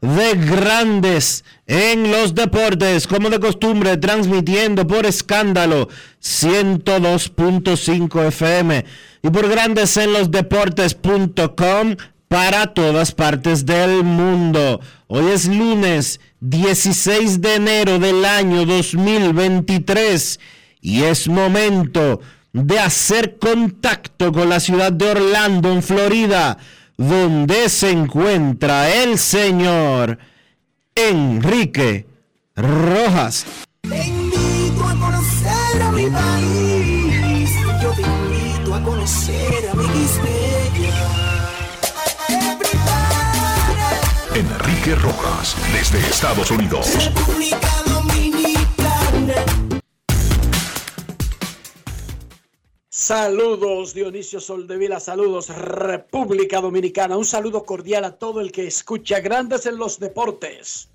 de Grandes en los Deportes, como de costumbre, transmitiendo por escándalo 102.5 FM y por Grandes en los Deportes.com para todas partes del mundo. Hoy es lunes 16 de enero del año 2023 y es momento de hacer contacto con la ciudad de Orlando, en Florida, donde se encuentra el señor Enrique Rojas. Te invito a conocer a mi país. Yo te invito a conocer a mi Enrique Rojas, desde Estados Unidos. República Saludos Dionisio Soldevila, saludos República Dominicana, un saludo cordial a todo el que escucha Grandes en los Deportes.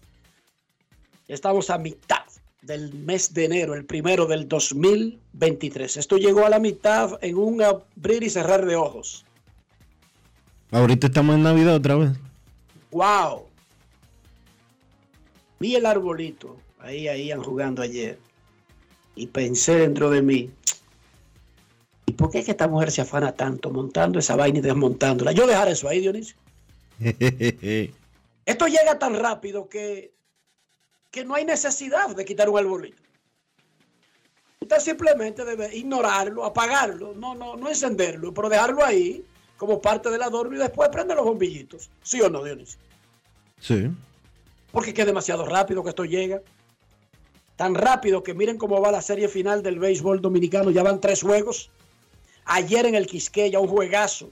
Estamos a mitad del mes de enero, el primero del 2023. Esto llegó a la mitad en un abrir y cerrar de ojos. Ahorita estamos en Navidad otra vez. ¡Wow! Vi el arbolito, ahí, ahí jugando ayer, y pensé dentro de mí, ¿y por qué es que esta mujer se afana tanto montando esa vaina y desmontándola? Yo dejar eso ahí, Dionisio. Esto llega tan rápido que, que no hay necesidad de quitar un arbolito. Usted simplemente debe ignorarlo, apagarlo, no, no, no encenderlo, pero dejarlo ahí como parte del adorno y después prender los bombillitos. ¿Sí o no, Dionisio? Sí. Porque es que es demasiado rápido que esto llega. Tan rápido que miren cómo va la serie final del béisbol dominicano. Ya van tres juegos. Ayer en el Quisqueya, un juegazo.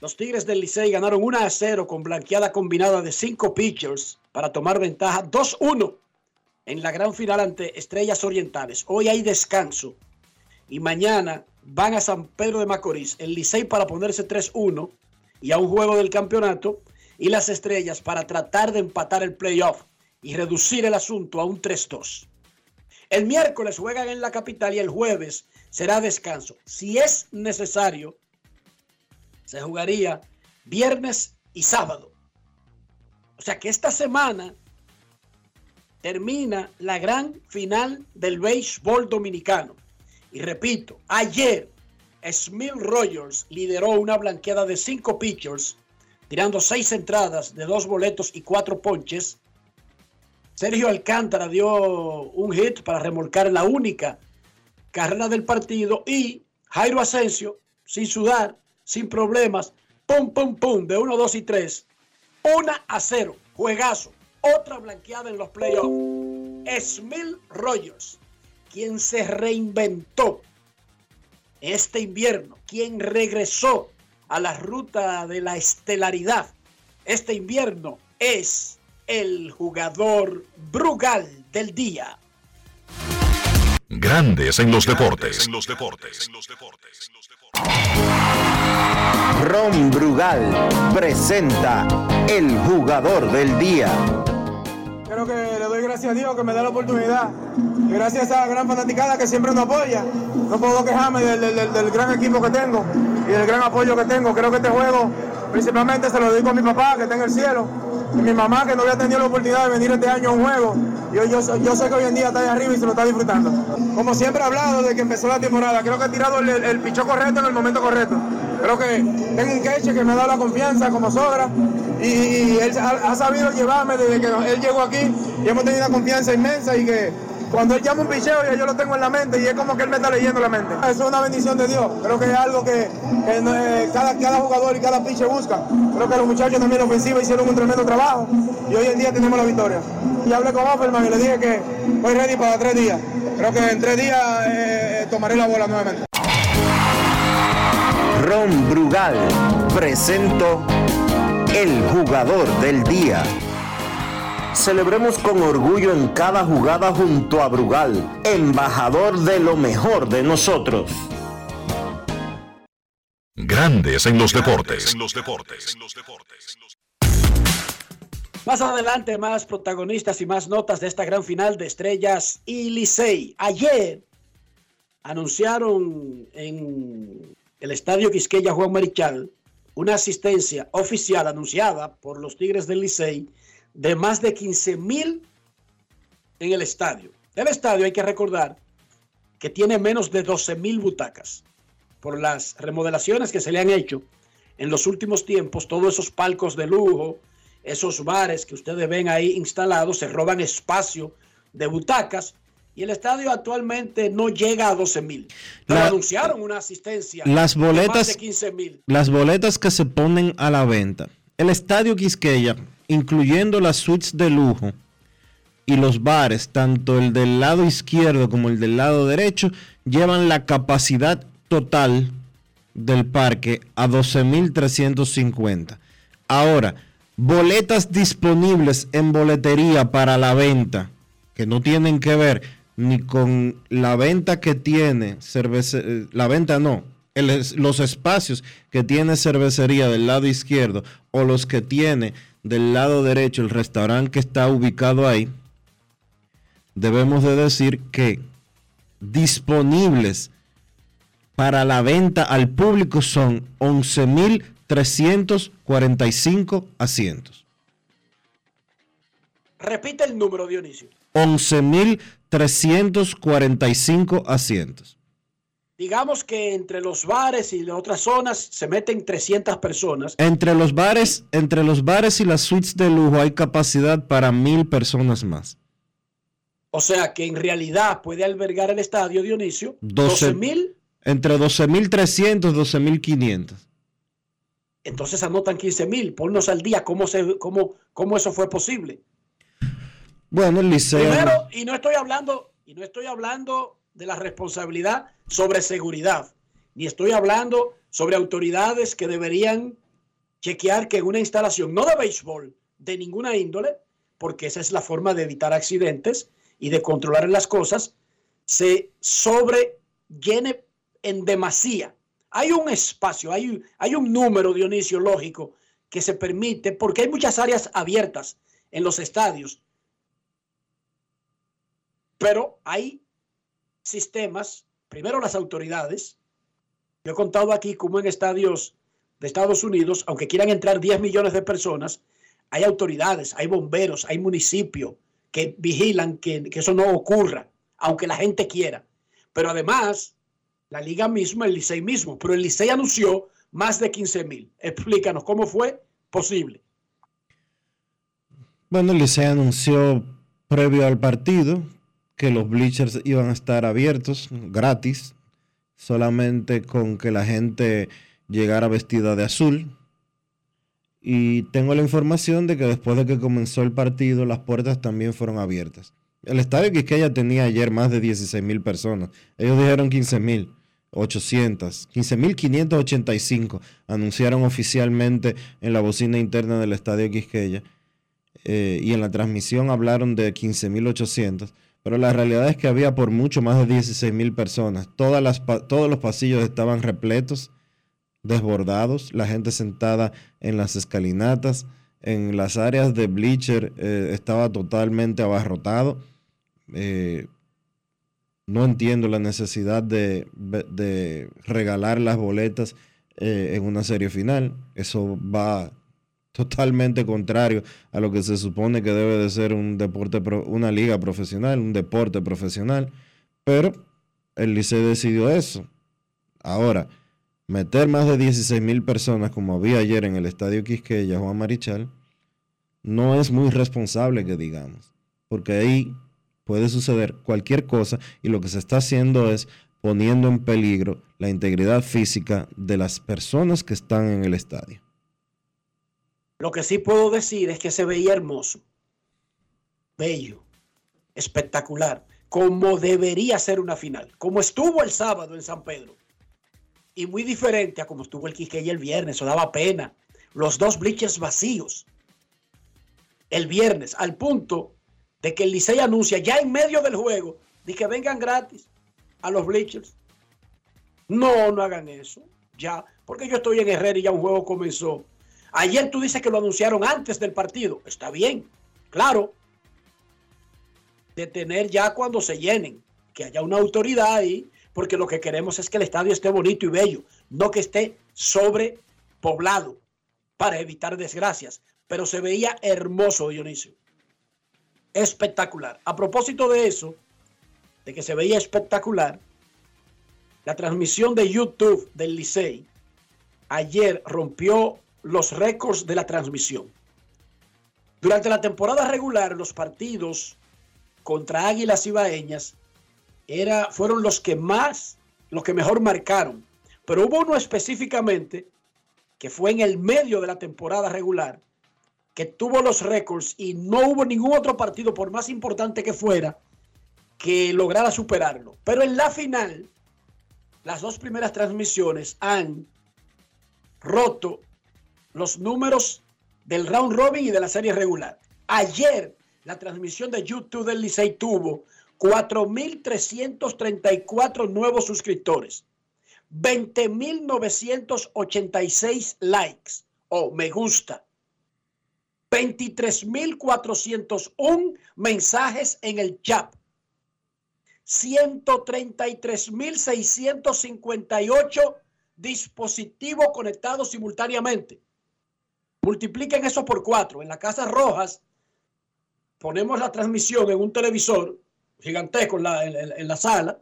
Los Tigres del Licey ganaron 1 a 0 con blanqueada combinada de cinco pitchers para tomar ventaja 2-1 en la gran final ante Estrellas Orientales. Hoy hay descanso y mañana van a San Pedro de Macorís, el Licey para ponerse 3-1 y a un juego del campeonato y las Estrellas para tratar de empatar el playoff y reducir el asunto a un 3-2. El miércoles juegan en la capital y el jueves será descanso. Si es necesario, se jugaría viernes y sábado. O sea que esta semana termina la gran final del béisbol dominicano. Y repito, ayer Smith Rogers lideró una blanqueada de cinco pitchers, tirando seis entradas de dos boletos y cuatro ponches. Sergio Alcántara dio un hit para remolcar la única carrera del partido y Jairo Asensio, sin sudar, sin problemas, pum, pum, pum, de 1, 2 y 3, 1 a 0, juegazo, otra blanqueada en los playoffs. Smith Rogers, quien se reinventó este invierno, quien regresó a la ruta de la estelaridad este invierno es el jugador Brugal del día. Grandes en los deportes. Ron Brugal presenta el jugador del día. Creo que le doy gracias a Dios que me da la oportunidad. Y gracias a esa gran fanaticada que siempre nos apoya. No puedo quejarme del, del- del gran equipo que tengo y del gran apoyo que tengo. Creo que este juego principalmente se lo dedico a mi papá que está en el cielo. Y mi mamá que no había tenido la oportunidad de venir este año a un juego. Yo, yo sé que hoy en día está ahí arriba y se lo está disfrutando. Como siempre he hablado desde que empezó la temporada, creo que he tirado el, el pichó correcto en el momento correcto. Creo que tengo un queche que me ha dado la confianza como sobra y, él ha sabido llevarme desde que él llegó aquí y hemos tenido una confianza inmensa y que cuando él llama un picheo ya yo lo tengo en la mente y es como que él me está leyendo la mente. Eso es una bendición de Dios. Creo que es algo que, cada, jugador y cada piche busca. Creo que los muchachos también en ofensiva hicieron un tremendo trabajo y hoy en día tenemos la victoria. Y hablé con Offerman y le dije que estoy ready para tres días. Creo que en tres días eh, tomaré la bola nuevamente. Ron Brugal presento el jugador del día. Celebremos con orgullo en cada jugada junto a Brugal, embajador de lo mejor de nosotros. Grandes en los deportes. Más adelante, más protagonistas y más notas de esta gran final de Estrellas y Licey. Ayer anunciaron en el Estadio Quisqueya Juan Marichal una asistencia oficial anunciada por los Tigres del Licey de más de 15 mil en el estadio. El estadio hay que recordar que tiene menos de 12 mil butacas por las remodelaciones que se le han hecho en los últimos tiempos, todos esos palcos de lujo, esos bares que ustedes ven ahí instalados, se roban espacio de butacas y el estadio actualmente no llega a 12 mil. Pero La- anunciaron una asistencia Las de más boletas- de 15 mil. Las boletas que se ponen a la venta. El Estadio Quisqueya, incluyendo las suites de lujo y los bares, tanto el del lado izquierdo como el del lado derecho, llevan la capacidad total del parque a 12.350. Ahora, boletas disponibles en boletería para la venta, que no tienen que ver ni con la venta que tiene cerveza, eh, la venta no, los espacios que tiene cervecería del lado izquierdo o los que tiene del lado derecho el restaurante que está ubicado ahí, debemos de decir que disponibles para la venta al público son 11.345 asientos. Repite el número, Dionisio. 11.345 asientos. Digamos que entre los bares y las otras zonas se meten 300 personas. Entre los bares, entre los bares y las suites de lujo hay capacidad para mil personas más. O sea que en realidad puede albergar el estadio Dionisio 12 12 mil. Entre 12.300 y 12.500. Entonces anotan 15 mil. Ponnos al día cómo, se, cómo, cómo eso fue posible. Bueno, el liceo. Primero, y no estoy hablando, y no estoy hablando de la responsabilidad sobre seguridad, ni estoy hablando sobre autoridades que deberían chequear que en una instalación, no de béisbol, de ninguna índole, porque esa es la forma de evitar accidentes y de controlar las cosas, se sobre llene en demasía. Hay un espacio, hay, hay un número, Dionisio, lógico, que se permite, porque hay muchas áreas abiertas en los estadios, pero hay sistemas, primero las autoridades, yo he contado aquí como en estadios de Estados Unidos, aunque quieran entrar 10 millones de personas, hay autoridades, hay bomberos, hay municipios que vigilan que, que eso no ocurra, aunque la gente quiera. Pero además, la liga misma, el Licey mismo, pero el Licey anunció más de 15 mil. Explícanos cómo fue posible. Bueno, el Licey anunció previo al partido que los bleachers iban a estar abiertos gratis, solamente con que la gente llegara vestida de azul. Y tengo la información de que después de que comenzó el partido, las puertas también fueron abiertas. El estadio Quisqueya tenía ayer más de 16 mil personas. Ellos dijeron 15 mil. 800, 15.585 anunciaron oficialmente en la bocina interna del estadio Quisqueya. eh, y en la transmisión hablaron de 15.800, pero la realidad es que había por mucho más de 16.000 personas. Todas las, todos los pasillos estaban repletos, desbordados, la gente sentada en las escalinatas, en las áreas de bleacher eh, estaba totalmente abarrotado. Eh, no entiendo la necesidad de, de regalar las boletas en una serie final. Eso va totalmente contrario a lo que se supone que debe de ser un deporte, una liga profesional, un deporte profesional. Pero el Licey decidió eso. Ahora, meter más de 16 mil personas como había ayer en el Estadio Quisqueya, Juan Marichal, no es muy responsable que digamos, porque ahí puede suceder cualquier cosa y lo que se está haciendo es poniendo en peligro la integridad física de las personas que están en el estadio. Lo que sí puedo decir es que se veía hermoso, bello, espectacular, como debería ser una final, como estuvo el sábado en San Pedro. Y muy diferente a como estuvo el Quique y el viernes, eso daba pena. Los dos bleachers vacíos. El viernes, al punto de que el Licey anuncia ya en medio del juego de que vengan gratis a los bleachers. No, no hagan eso. Ya, porque yo estoy en Herrera y ya un juego comenzó. Ayer tú dices que lo anunciaron antes del partido. Está bien, claro. De tener ya cuando se llenen, que haya una autoridad ahí, porque lo que queremos es que el estadio esté bonito y bello, no que esté sobrepoblado para evitar desgracias. Pero se veía hermoso, Dionisio. Espectacular. A propósito de eso, de que se veía espectacular, la transmisión de YouTube del Licey ayer rompió los récords de la transmisión. Durante la temporada regular, los partidos contra Águilas Ibaeñas era, fueron los que más, los que mejor marcaron. Pero hubo uno específicamente que fue en el medio de la temporada regular, que tuvo los récords y no hubo ningún otro partido, por más importante que fuera, que lograra superarlo. Pero en la final, las dos primeras transmisiones han roto los números del round robin y de la serie regular. Ayer la transmisión de YouTube del Licey tuvo 4.334 nuevos suscriptores, 20.986 likes o me gusta, 23.401 mensajes en el chat, 133.658 dispositivos conectados simultáneamente. Multipliquen eso por cuatro. En la Casa Rojas ponemos la transmisión en un televisor gigantesco en la, en, la sala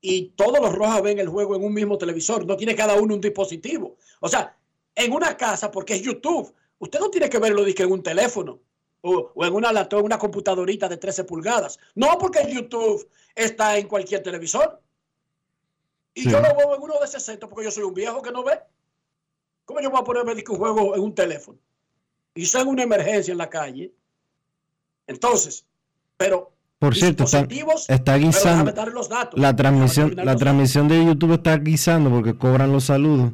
y todos los Rojas ven el juego en un mismo televisor. No tiene cada uno un dispositivo. O sea, en una casa, porque es YouTube, usted no tiene que verlo en un teléfono o, en una en una computadorita de 13 pulgadas. No, porque YouTube está en cualquier televisor. Y yo lo veo en uno de 60 porque yo soy un viejo que no ve. ¿Cómo yo voy a ponerme un juego en un teléfono? Y en una emergencia en la calle. Entonces, pero por cierto, está, está guisando. Los datos, la transmisión, la transmisión de YouTube está guisando porque cobran los saludos.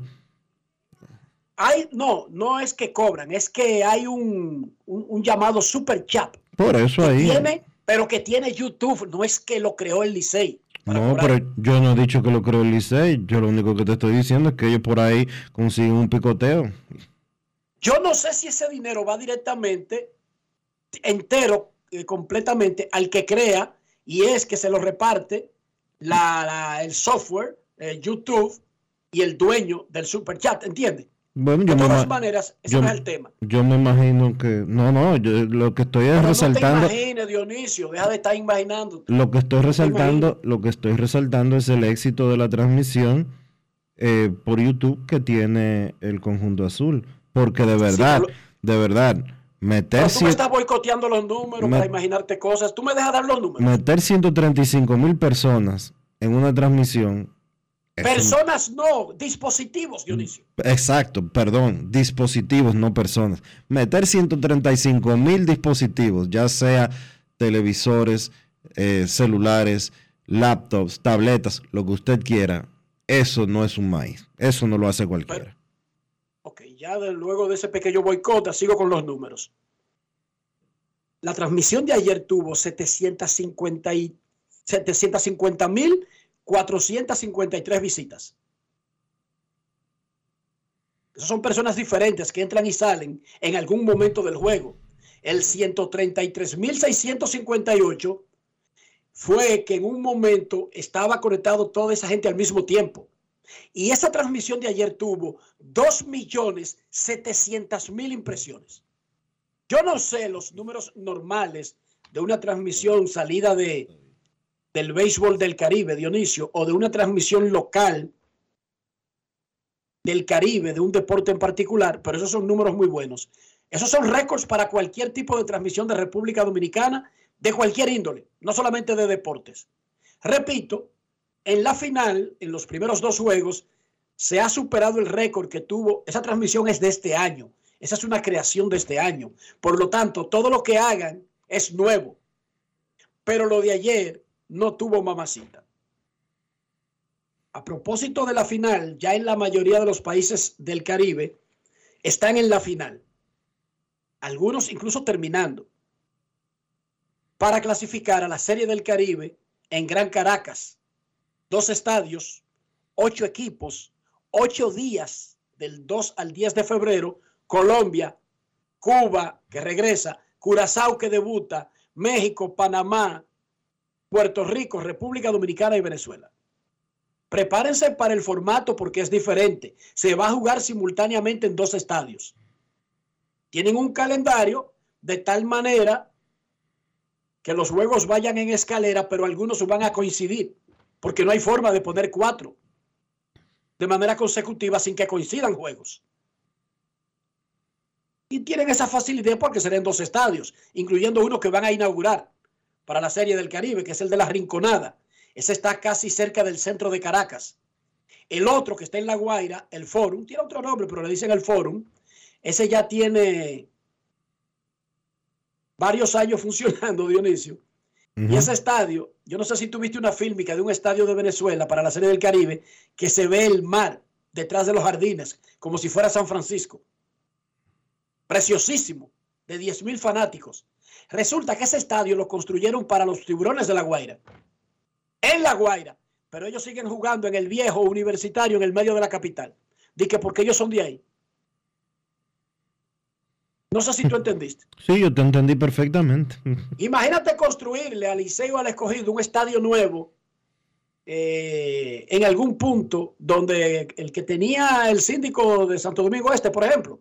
Hay, no, no es que cobran, es que hay un, llamado super chat. Por eso ahí. Tiene, pero que tiene YouTube, no es que lo creó el Licey. No, pero yo no he dicho que lo creo el Licey. Yo lo único que te estoy diciendo es que ellos por ahí consiguen un picoteo. Yo no sé si ese dinero va directamente, entero, eh, completamente al que crea y es que se lo reparte la, el software, eh, YouTube y el dueño del super chat, ¿entiendes? Bueno, de todas maneras, ese no es el tema. Yo me imagino que. No, no, yo lo que estoy es resaltando. No te imagines, Dionisio, deja de estar imaginando. Lo que estoy resaltando, lo que estoy resaltando es el éxito de la transmisión eh, por YouTube que tiene el conjunto azul. Porque de verdad, de verdad, meter. tú me estás boicoteando los números para imaginarte cosas. Tú me dejas dar los números. Meter 135 mil personas en una transmisión Personas no, dispositivos, Dionisio. Exacto, perdón, dispositivos, no personas. Meter 135 mil dispositivos, ya sea televisores, eh, celulares, laptops, tabletas, lo que usted quiera, eso no es un maíz. Eso no lo hace cualquiera. ok, ya luego de ese pequeño boicot, sigo con los números. la transmisión de ayer tuvo 750 y 750 mil 453 visitas. Esas son personas diferentes que entran y salen en algún momento del juego. El 133.658 fue que en un momento estaba conectado toda esa gente al mismo tiempo. Y esa transmisión de ayer tuvo 2.700.000 impresiones. Yo no sé los números normales de una transmisión salida de, del béisbol del Caribe, Dionisio, o de una transmisión local del Caribe, de un deporte en particular, pero esos son números muy buenos. Esos son récords para cualquier tipo de transmisión de República Dominicana, de cualquier índole, no solamente de deportes. Repito, en la final, en los primeros dos juegos, se ha superado el récord que tuvo, esa transmisión es de este año, esa es una creación de este año. Por lo tanto, todo lo que hagan es nuevo. Pero lo de ayer no tuvo mamacita a propósito de la final, ya en la mayoría de los países del Caribe están en la final. Algunos incluso terminando. Para clasificar a la Serie del Caribe en Gran Caracas. Dos estadios, ocho equipos, ocho días del 2 al 10 de febrero. Colombia, Cuba, que regresa, Curazao, que debuta, México, Panamá, Puerto Rico, República Dominicana y Venezuela. Prepárense para el formato porque es diferente. Se va a jugar simultáneamente en dos estadios. Tienen un calendario de tal manera que los juegos vayan en escalera, pero algunos van a coincidir, porque no hay forma de poner cuatro de manera consecutiva sin que coincidan juegos. Y tienen esa facilidad porque serán dos estadios, incluyendo uno que van a inaugurar para la Serie del Caribe, que es el de la Rinconada ese está casi cerca del centro de Caracas. El otro que está en La Guaira, el Forum, tiene otro nombre, pero le dicen el Forum. Ese ya tiene varios años funcionando, Dionisio. Y ese estadio, yo no sé si tuviste una fílmica de un estadio de Venezuela para la Serie del Caribe, que se ve el mar detrás de los jardines, como si fuera San Francisco. Preciosísimo, de 10 mil fanáticos. Resulta que ese estadio lo construyeron para los tiburones de La Guaira en La Guaira, pero ellos siguen jugando en el viejo universitario en el medio de la capital. Dice porque ellos son de ahí. No sé si tú entendiste. Sí, yo te entendí perfectamente. Imagínate construirle al Liceo al escogido un estadio nuevo eh, en algún punto donde el que tenía el síndico de Santo Domingo Este, por ejemplo.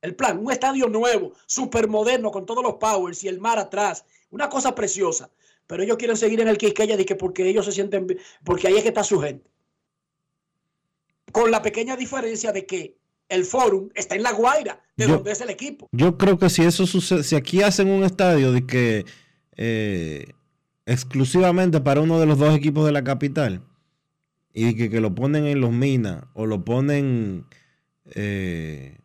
El plan, un estadio nuevo, súper moderno, con todos los powers y el mar atrás. Una cosa preciosa pero ellos quieren seguir en el Quisqueya que porque ellos se sienten, porque ahí es que está su gente. Con la pequeña diferencia de que el Forum está en La Guaira, de donde es el equipo. Yo creo que si eso sucede, si aquí hacen un estadio de que eh, exclusivamente para uno de los dos equipos de la capital y que, que lo ponen en los minas o lo ponen eh,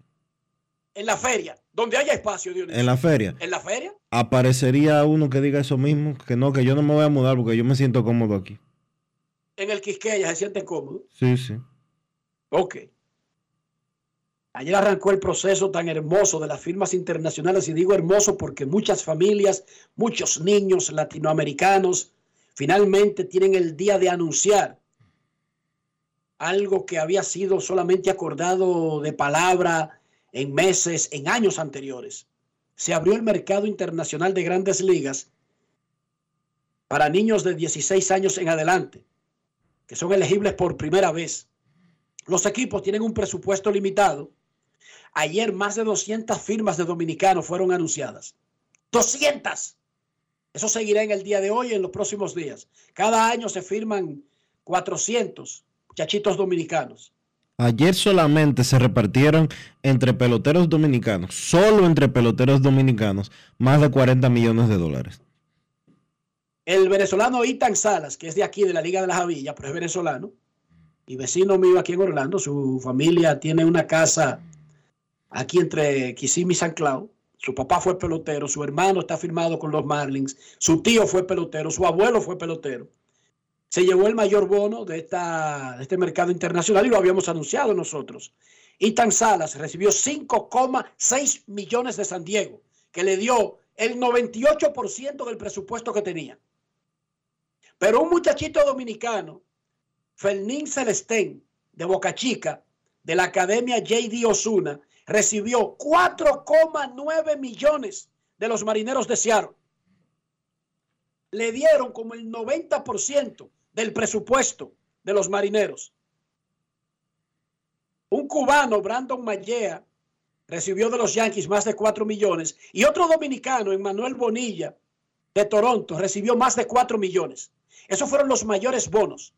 en la feria donde haya espacio, Dionisio. En la feria. En la feria. Aparecería uno que diga eso mismo, que no, que yo no me voy a mudar porque yo me siento cómodo aquí. En el Quisqueya se siente cómodo. Sí, sí. Ok. Ayer arrancó el proceso tan hermoso de las firmas internacionales, y digo hermoso porque muchas familias, muchos niños latinoamericanos finalmente tienen el día de anunciar algo que había sido solamente acordado de palabra en meses, en años anteriores. Se abrió el mercado internacional de grandes ligas para niños de 16 años en adelante, que son elegibles por primera vez. Los equipos tienen un presupuesto limitado. Ayer más de 200 firmas de dominicanos fueron anunciadas. 200. Eso seguirá en el día de hoy y en los próximos días. Cada año se firman 400 muchachitos dominicanos. Ayer solamente se repartieron entre peloteros dominicanos, solo entre peloteros dominicanos, más de 40 millones de dólares. El venezolano Itan Salas, que es de aquí, de la Liga de la Javilla, pero es venezolano, y vecino mío aquí en Orlando, su familia tiene una casa aquí entre Kissimmee y San Cloud. Su papá fue pelotero, su hermano está firmado con los Marlins, su tío fue pelotero, su abuelo fue pelotero se llevó el mayor bono de, esta, este mercado internacional y lo habíamos anunciado nosotros. Itan Salas recibió 5,6 millones de San Diego, que le dio el 98% del presupuesto que tenía. Pero un muchachito dominicano, Fernín Celestén, de Boca Chica, de la Academia JD Osuna, recibió 4,9 millones de los marineros de Seattle. Le dieron como el 90% del presupuesto de los marineros. Un cubano, Brandon Mallea, recibió de los Yankees más de 4 millones. Y otro dominicano, Emmanuel Bonilla, de Toronto, recibió más de 4 millones. Esos fueron los mayores bonos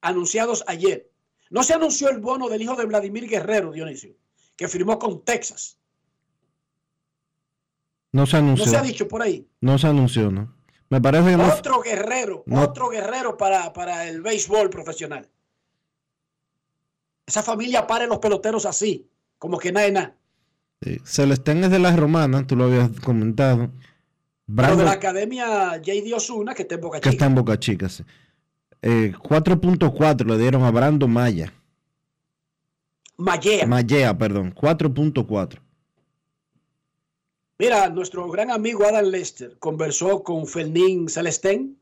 anunciados ayer. No se anunció el bono del hijo de Vladimir Guerrero, Dionisio, que firmó con Texas. No se anunció. No se ha dicho por ahí. No se anunció, ¿no? Me parece que no. Otro guerrero, No. otro guerrero para, para el béisbol profesional. Esa familia para los peloteros así, como que nada de nada. Sí. Celestén es de las romanas, tú lo habías comentado. Pero de la academia J.D. Osuna, que está en Boca que está Chica. en Boca Chica. sí. Eh, 4.4 le dieron a Brando Maya. Mallea. Mallea, perdón. 4.4. Mira, nuestro gran amigo Adam Lester conversó con Fernín Celestén,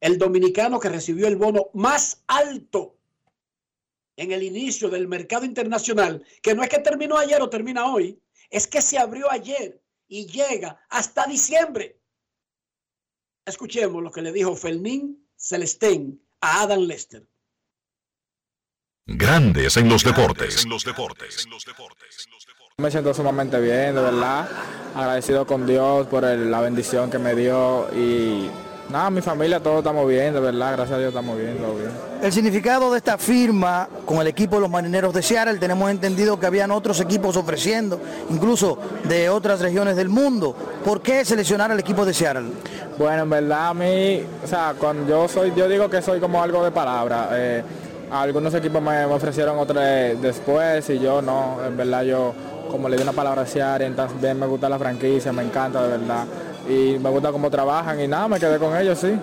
el dominicano que recibió el bono más alto en el inicio del mercado internacional, que no es que terminó ayer o termina hoy, es que se abrió ayer y llega hasta diciembre. Escuchemos lo que le dijo Fernín Celestén a Adam Lester. Grandes en los deportes. En los deportes. Me siento sumamente bien, de verdad. Agradecido con Dios por el- la bendición que me dio y nada, mi familia todos estamos bien, de verdad. Gracias a Dios estamos bien, todo bien. El significado de esta firma con el equipo de los marineros de Seattle, tenemos entendido que habían otros equipos ofreciendo, incluso de otras regiones del mundo. ¿Por qué seleccionar al equipo de Seattle? Bueno, en verdad a mí, o sea, cuando yo soy, yo digo que soy como algo de palabra. eh, algunos equipos me, me ofrecieron otros después y yo no, en verdad yo como le di una palabra a entonces bien me gusta la franquicia, me encanta de verdad. Y me gusta cómo trabajan y nada, me quedé con ellos, sí.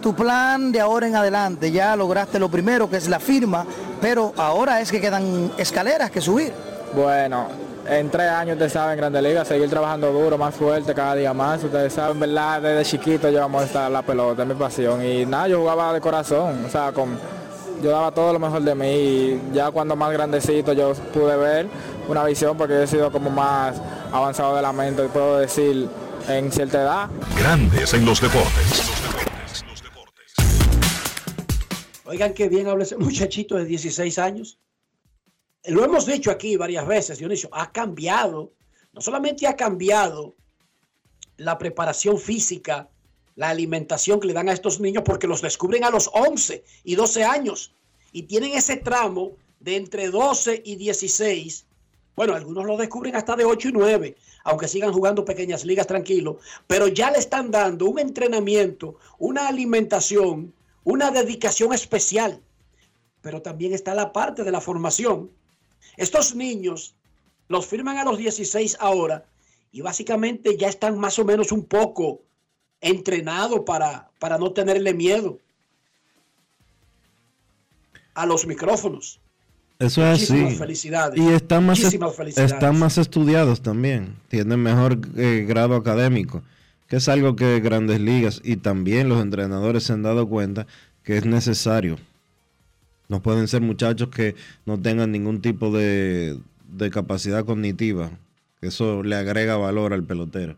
Tu plan de ahora en adelante, ya lograste lo primero, que es la firma, pero ahora es que quedan escaleras que subir. Bueno, en tres años ustedes saben, Grande Liga, seguir trabajando duro, más fuerte cada día más. Ustedes saben, ¿verdad? Desde chiquito yo amo estar la pelota, es mi pasión. Y nada, yo jugaba de corazón, o sea, con, yo daba todo lo mejor de mí. Y ya cuando más grandecito yo pude ver una visión, porque yo he sido como más avanzado de la mente, puedo decir, en cierta edad. Grandes en los deportes. Oigan qué bien habla ese muchachito de 16 años. Lo hemos dicho aquí varias veces, Dionisio, ha cambiado, no solamente ha cambiado la preparación física, la alimentación que le dan a estos niños porque los descubren a los 11 y 12 años y tienen ese tramo de entre 12 y 16. Bueno, algunos lo descubren hasta de 8 y 9, aunque sigan jugando pequeñas ligas tranquilos, pero ya le están dando un entrenamiento, una alimentación, una dedicación especial. Pero también está la parte de la formación. Estos niños los firman a los 16 ahora y básicamente ya están más o menos un poco entrenados para, para no tenerle miedo a los micrófonos. Eso es Muchísimas así. felicidades. Y están más, Muchísimas felicidades. están más estudiados también. Tienen mejor eh, grado académico, que es algo que grandes ligas y también los entrenadores se han dado cuenta que es necesario. No pueden ser muchachos que no tengan ningún tipo de, de capacidad cognitiva. Eso le agrega valor al pelotero.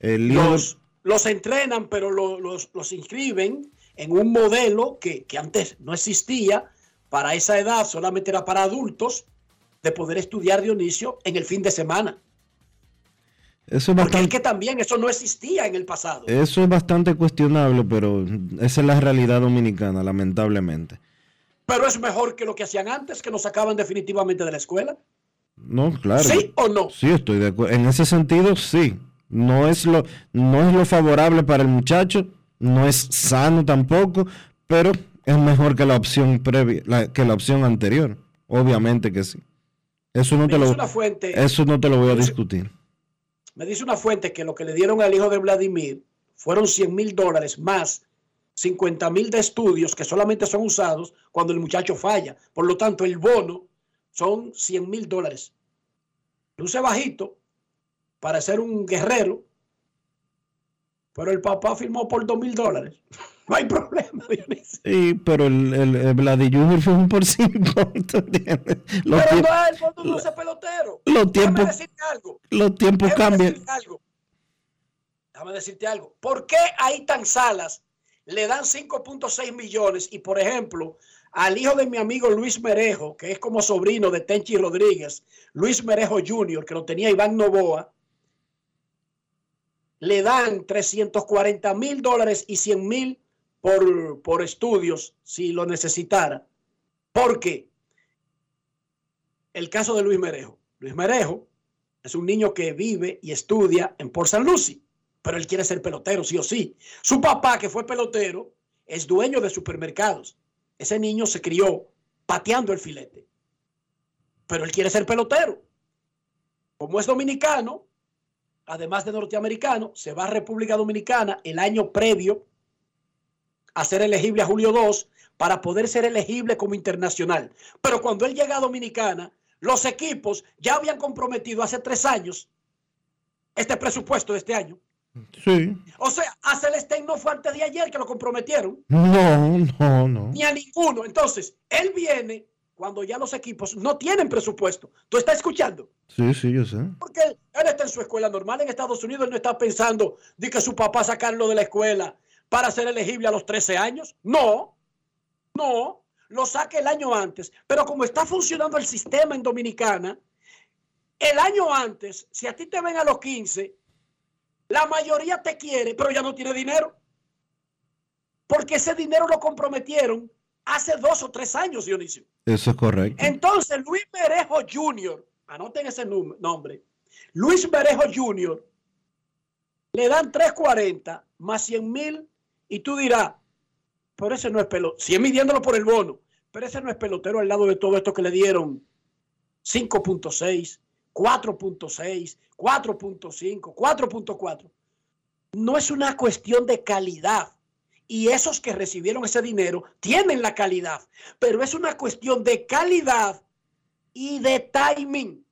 El Los, los entrenan, pero lo- los, los inscriben en un modelo que, que antes no existía para esa edad, solamente era para adultos, de poder estudiar Dionisio en el fin de semana. eso es Porque es bastante, que también eso no existía en el pasado. eso es bastante cuestionable, pero esa es la realidad dominicana, lamentablemente. Pero es mejor que lo que hacían antes, que nos sacaban definitivamente de la escuela. No, claro. ¿Sí o no? Sí, estoy de acuerdo. En ese sentido, sí. No es lo, no es lo favorable para el muchacho, no es sano tampoco, pero es mejor que la opción previa, la- que la opción anterior. Obviamente que sí. Eso no Me te lo, una fuente, eso no te lo voy a discutir. me dice una fuente que lo que le dieron al hijo de Vladimir fueron 100 mil dólares más 50 mil de estudios que solamente son usados cuando el muchacho falla. Por lo tanto, el bono son 100 mil dólares. Luce bajito, para ser un guerrero, pero el papá firmó por dos mil dólares. No hay problema, Dionisio. Sí, pero el, el, el Vladi Junior fue un por cinco. ¿tú entiendes? Los, Pero tiempos- no es el fondo no es pelotero. los tiempos, Déjame decirte algo. los tiempos Déjame cambian. decirte algo. Déjame decirte algo. ¿Por qué a Itan Salas le dan 5.6 millones y, por ejemplo, al hijo de mi amigo Luis Merejo, que es como sobrino de Tenchi Rodríguez, Luis Merejo Jr., que lo tenía Iván Novoa, le dan 340 mil dólares y 100 mil por, por estudios si lo necesitara? ¿Por qué? El caso de Luis Merejo. Luis Merejo es un niño que vive y estudia en Port San Lucie, pero él quiere ser pelotero, sí o sí. Su papá, que fue pelotero, es dueño de supermercados. Ese niño se crió pateando el filete, pero él quiere ser pelotero. Como es dominicano, además de norteamericano, se va a República Dominicana el año previo a ser elegible a Julio 2 para poder ser elegible como internacional. Pero cuando él llega a Dominicana, los equipos ya habían comprometido hace tres años este presupuesto de este año. Sí. O sea, a Celestén no fue antes de ayer que lo comprometieron, No, no, no. ni a ninguno. Entonces, él viene cuando ya los equipos no tienen presupuesto. ¿Tú estás escuchando? Sí, sí, yo sé. Porque él, está en su escuela normal en Estados Unidos, él no está pensando de que su papá sacarlo de la escuela para ser elegible a los 13 años. No, no, lo saque el año antes. Pero como está funcionando el sistema en Dominicana, el año antes, si a ti te ven a los 15, la mayoría te quiere, pero ya no tiene dinero. Porque ese dinero lo comprometieron hace dos o tres años, Dionisio. Eso es correcto. Entonces, Luis Merejo Jr., anoten ese nombre, Luis Merejo Jr., le dan 340 más 100 mil y tú dirás, pero ese no es pelotero, si es midiéndolo por el bono, pero ese no es pelotero al lado de todo esto que le dieron 5.6, 4.6, 4.5, 4.4. No es una cuestión de calidad. Y esos que recibieron ese dinero tienen la calidad, pero es una cuestión de calidad y de timing.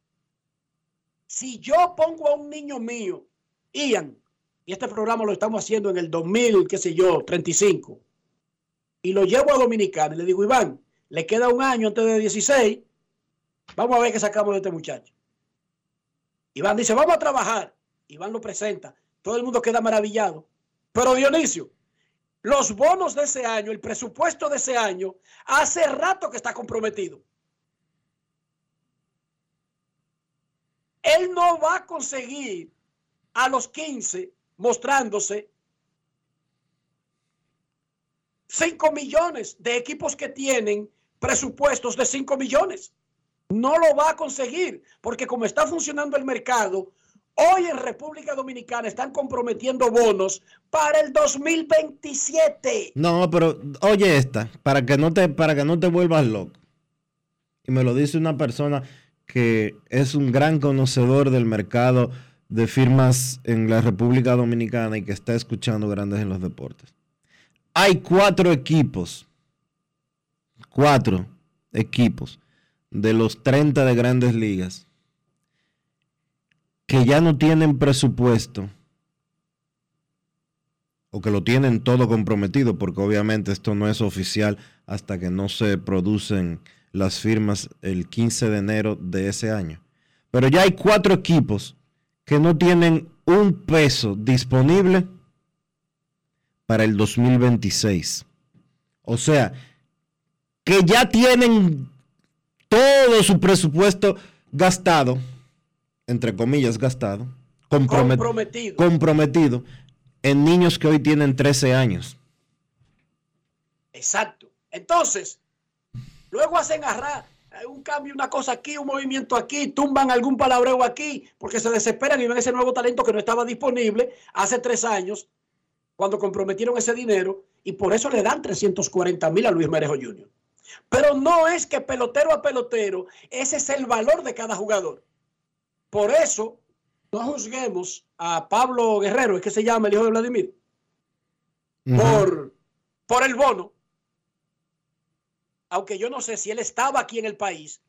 Si yo pongo a un niño mío, Ian, y este programa lo estamos haciendo en el 2000, qué sé yo, 35, y lo llevo a Dominicana y le digo, Iván, le queda un año antes de 16, vamos a ver qué sacamos de este muchacho. Iván dice, vamos a trabajar. Iván lo presenta. Todo el mundo queda maravillado. Pero Dionisio, los bonos de ese año, el presupuesto de ese año, hace rato que está comprometido. Él no va a conseguir a los 15 mostrándose 5 millones de equipos que tienen presupuestos de 5 millones. No lo va a conseguir, porque como está funcionando el mercado, hoy en República Dominicana están comprometiendo bonos para el 2027. No, pero oye esta, para que no te, para que no te vuelvas loco. Y me lo dice una persona que es un gran conocedor del mercado de firmas en la República Dominicana y que está escuchando grandes en los deportes. Hay cuatro equipos, cuatro equipos de los 30 de grandes ligas que ya no tienen presupuesto o que lo tienen todo comprometido, porque obviamente esto no es oficial hasta que no se producen las firmas el 15 de enero de ese año. Pero ya hay cuatro equipos que no tienen un peso disponible para el 2026. O sea, que ya tienen todo su presupuesto gastado, entre comillas gastado, compromet- Comprometido. comprometido en niños que hoy tienen 13 años. Exacto. Entonces, luego hacen arra eh, un cambio, una cosa aquí, un movimiento aquí, tumban algún palabreo aquí, porque se desesperan y ven ese nuevo talento que no estaba disponible hace tres años, cuando comprometieron ese dinero, y por eso le dan 340 mil a Luis Merejo Jr. Pero no es que pelotero a pelotero, ese es el valor de cada jugador. Por eso, no juzguemos a Pablo Guerrero, es que se llama el hijo de Vladimir, por, por el bono. Aunque yo no sé si él estaba aquí en el país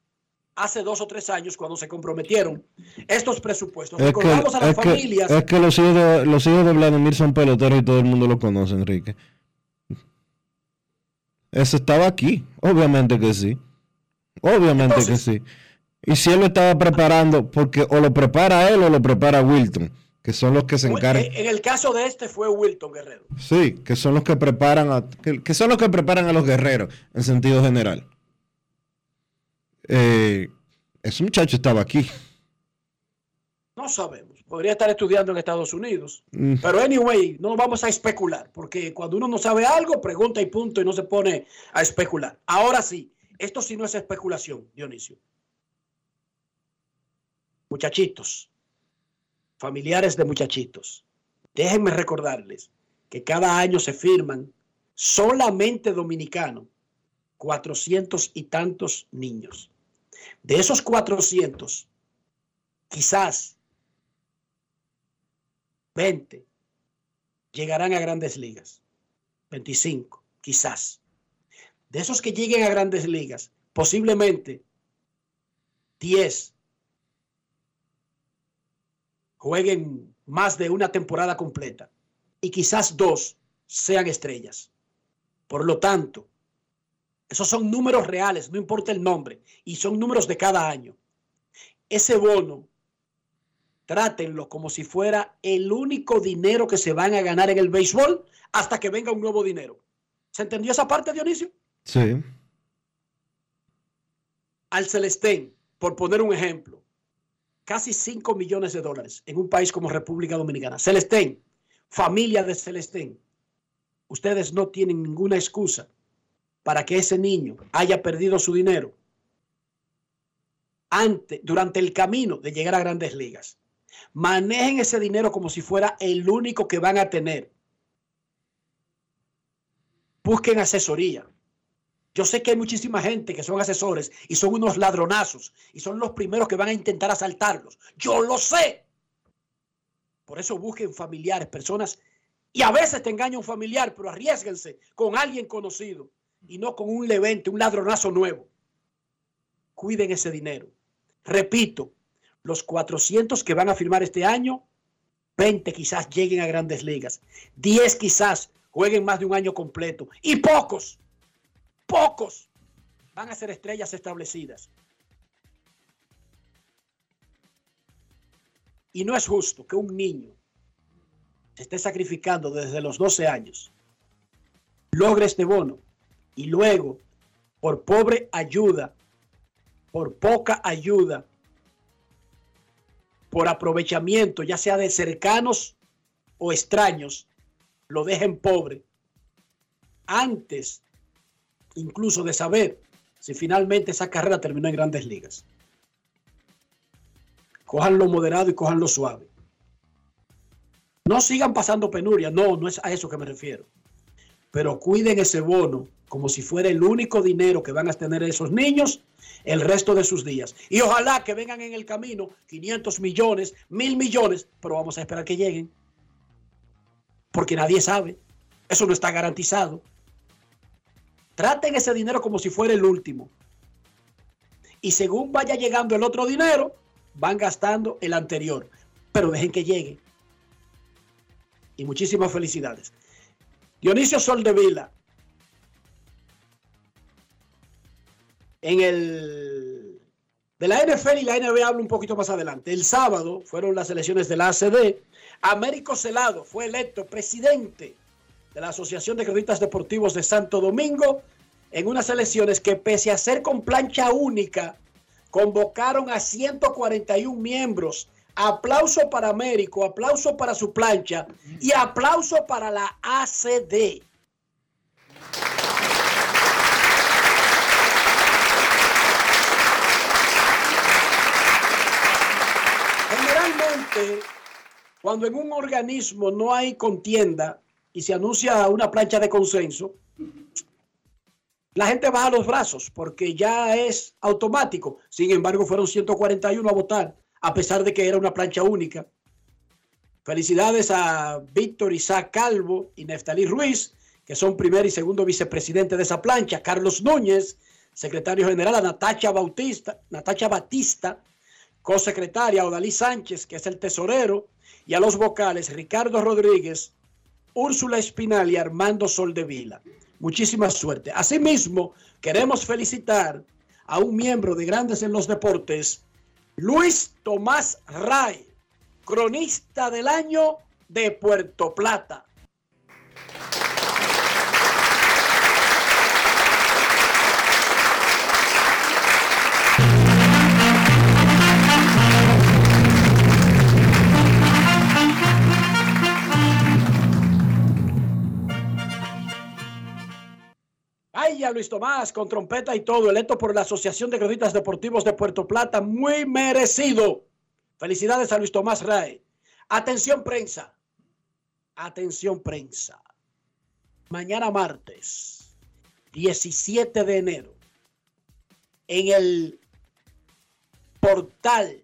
hace dos o tres años cuando se comprometieron estos presupuestos. Es que, Recordamos a las es que- familias. es que los hijos de, los hijos de Vladimir son peloteros y todo el mundo lo conoce, Enrique. Eso estaba aquí, obviamente que sí. Obviamente Entonces- que sí. Y si él lo estaba preparando, porque o lo prepara él o lo prepara Wilton, que son los que se encargan. En el caso de este fue Wilton Guerrero. Sí, que son los que preparan a, que, que son los que preparan a los guerreros en sentido general. Eh, ese muchacho estaba aquí. No sabemos. Podría estar estudiando en Estados Unidos. Mm. Pero anyway, no vamos a especular, porque cuando uno no sabe algo, pregunta y punto y no se pone a especular. Ahora sí, esto sí no es especulación, Dionisio. Muchachitos, familiares de muchachitos, déjenme recordarles que cada año se firman solamente dominicanos 400 y tantos niños. De esos 400, quizás 20 llegarán a grandes ligas. 25, quizás. De esos que lleguen a grandes ligas, posiblemente 10 jueguen más de una temporada completa y quizás dos sean estrellas. Por lo tanto, esos son números reales, no importa el nombre, y son números de cada año. Ese bono, trátenlo como si fuera el único dinero que se van a ganar en el béisbol hasta que venga un nuevo dinero. ¿Se entendió esa parte, Dionisio? Sí. Al Celestén, por poner un ejemplo, casi 5 millones de dólares en un país como República Dominicana. Celestén, familia de Celestén, ustedes no tienen ninguna excusa para que ese niño haya perdido su dinero antes, durante el camino de llegar a grandes ligas. Manejen ese dinero como si fuera el único que van a tener. Busquen asesoría. Yo sé que hay muchísima gente que son asesores y son unos ladronazos y son los primeros que van a intentar asaltarlos. Yo lo sé. Por eso busquen familiares, personas, y a veces te engaña un familiar, pero arriesguense con alguien conocido y no con un levente, un ladronazo nuevo. Cuiden ese dinero. Repito, los 400 que van a firmar este año, 20 quizás lleguen a grandes ligas, 10 quizás jueguen más de un año completo y pocos, pocos van a ser estrellas establecidas. Y no es justo que un niño se esté sacrificando desde los 12 años, logre este bono y luego, por pobre ayuda, por poca ayuda, por aprovechamiento, ya sea de cercanos o extraños, lo dejen pobre antes incluso de saber si finalmente esa carrera terminó en grandes ligas. Cojanlo moderado y cojanlo suave. No sigan pasando penuria, no, no es a eso que me refiero. Pero cuiden ese bono como si fuera el único dinero que van a tener esos niños el resto de sus días. Y ojalá que vengan en el camino 500 millones, mil millones, pero vamos a esperar que lleguen. Porque nadie sabe. Eso no está garantizado. Traten ese dinero como si fuera el último. Y según vaya llegando el otro dinero, van gastando el anterior. Pero dejen que llegue. Y muchísimas felicidades. Dionisio Soldevila. En el de la NFL y la NBA hablo un poquito más adelante. El sábado fueron las elecciones de la ACD. Américo Celado fue electo presidente de la Asociación de Cronistas Deportivos de Santo Domingo en unas elecciones que pese a ser con plancha única, convocaron a 141 miembros. Aplauso para Américo, aplauso para su plancha y aplauso para la ACD. Generalmente, cuando en un organismo no hay contienda y se anuncia una plancha de consenso, la gente baja los brazos porque ya es automático. Sin embargo, fueron 141 a votar, a pesar de que era una plancha única. Felicidades a Víctor Isaac Calvo y Neftalí Ruiz, que son primer y segundo vicepresidente de esa plancha. Carlos Núñez, secretario general, a Natacha Bautista, Natacha Batista, cosecretaria, Odalí Sánchez, que es el tesorero, y a los vocales, Ricardo Rodríguez, Úrsula Espinal y Armando Soldevila. Muchísima suerte. Asimismo, queremos felicitar a un miembro de Grandes en los Deportes, Luis Tomás Ray, cronista del año de Puerto Plata. Luis Tomás, con trompeta y todo, electo por la Asociación de Cronistas Deportivos de Puerto Plata, muy merecido. Felicidades a Luis Tomás Ray. Atención prensa. Atención prensa. Mañana martes, 17 de enero, en el portal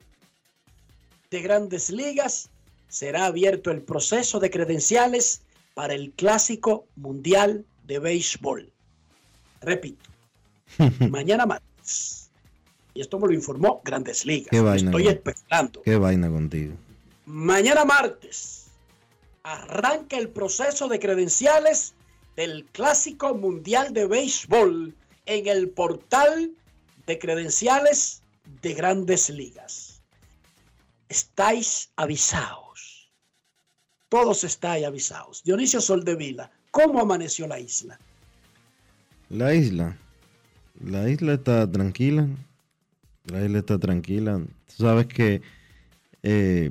de grandes ligas será abierto el proceso de credenciales para el Clásico Mundial de Béisbol. Repito, mañana martes. Y esto me lo informó Grandes Ligas. Qué vaina, Estoy esperando. Qué vaina contigo. Mañana martes arranca el proceso de credenciales del Clásico Mundial de Béisbol en el portal de credenciales de grandes ligas. Estáis avisados. Todos estáis avisados. Dionisio Soldevila, ¿cómo amaneció la isla? La isla. La isla está tranquila. La isla está tranquila. Tú sabes que eh,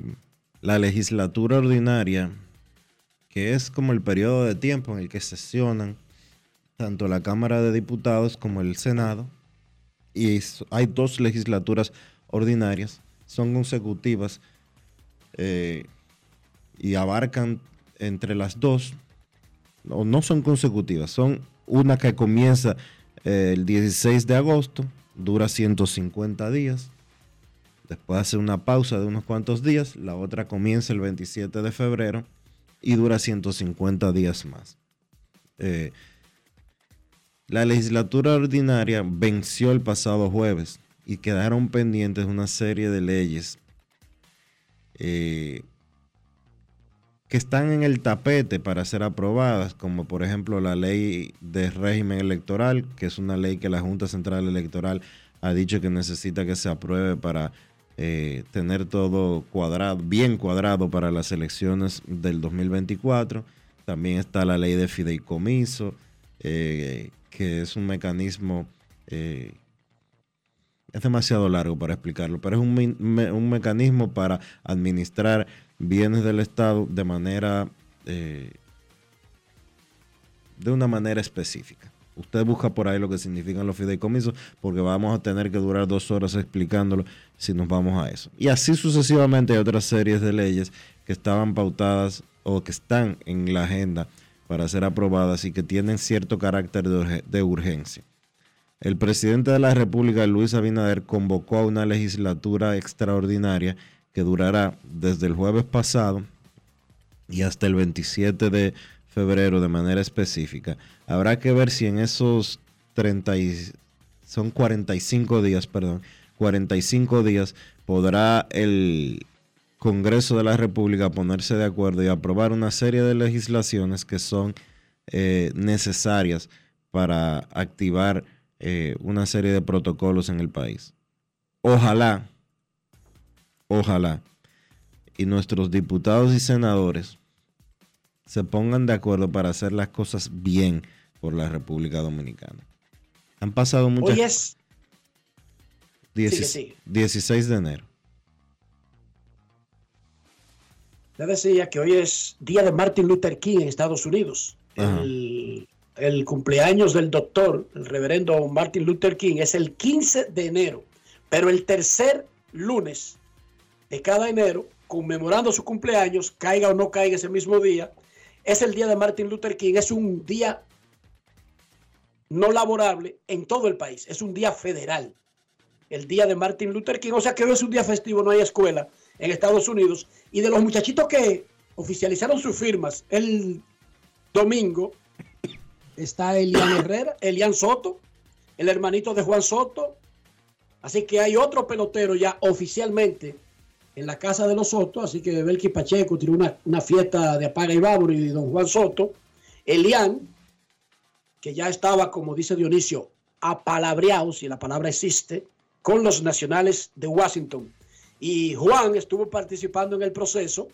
la legislatura ordinaria, que es como el periodo de tiempo en el que sesionan tanto la Cámara de Diputados como el Senado, y hay dos legislaturas ordinarias, son consecutivas eh, y abarcan entre las dos, o no son consecutivas, son una que comienza eh, el 16 de agosto, dura 150 días, después hace una pausa de unos cuantos días, la otra comienza el 27 de febrero y dura 150 días más. Eh, la legislatura ordinaria venció el pasado jueves y quedaron pendientes una serie de leyes eh, que están en el tapete para ser aprobadas, como por ejemplo la ley de régimen electoral, que es una ley que la Junta Central Electoral ha dicho que necesita que se apruebe para eh, tener todo cuadrado, bien cuadrado para las elecciones del 2024. También está la ley de fideicomiso, eh, que es un mecanismo, eh, es demasiado largo para explicarlo, pero es un, me- un mecanismo para administrar bienes del Estado de manera, eh, de una manera específica. Usted busca por ahí lo que significan los fideicomisos, porque vamos a tener que durar dos horas explicándolo si nos vamos a eso. Y así sucesivamente hay otras series de leyes que estaban pautadas o que están en la agenda para ser aprobadas y que tienen cierto carácter de, urge- de urgencia. El presidente de la República, Luis Abinader, convocó a una legislatura extraordinaria que durará desde el jueves pasado y hasta el 27 de febrero de manera específica. Habrá que ver si en esos 30 y- son 45 días, perdón, 45 días podrá el Congreso de la República ponerse de acuerdo y aprobar una serie de legislaciones que son eh, necesarias para activar eh, una serie de protocolos en el país. Ojalá, ojalá, y nuestros diputados y senadores se pongan de acuerdo para hacer las cosas bien por la República Dominicana. Han pasado muchas... Hoy es, Dieci- sigue, sigue. 16 de enero. le decía que hoy es día de Martin Luther King en Estados Unidos. El cumpleaños del doctor, el reverendo Martin Luther King, es el 15 de enero, pero el tercer lunes de cada enero, conmemorando su cumpleaños, caiga o no caiga ese mismo día, es el día de Martin Luther King. Es un día no laborable en todo el país, es un día federal. El día de Martin Luther King, o sea que hoy es un día festivo, no hay escuela en Estados Unidos. Y de los muchachitos que oficializaron sus firmas el domingo, está Elian Herrera, Elian Soto, el hermanito de Juan Soto. Así que hay otro pelotero ya oficialmente en la casa de los Soto. Así que Belki Pacheco tiene una, una fiesta de apaga y vámonos y don Juan Soto. Elian, que ya estaba, como dice Dionisio, apalabreado, si la palabra existe, con los nacionales de Washington. Y Juan estuvo participando en el proceso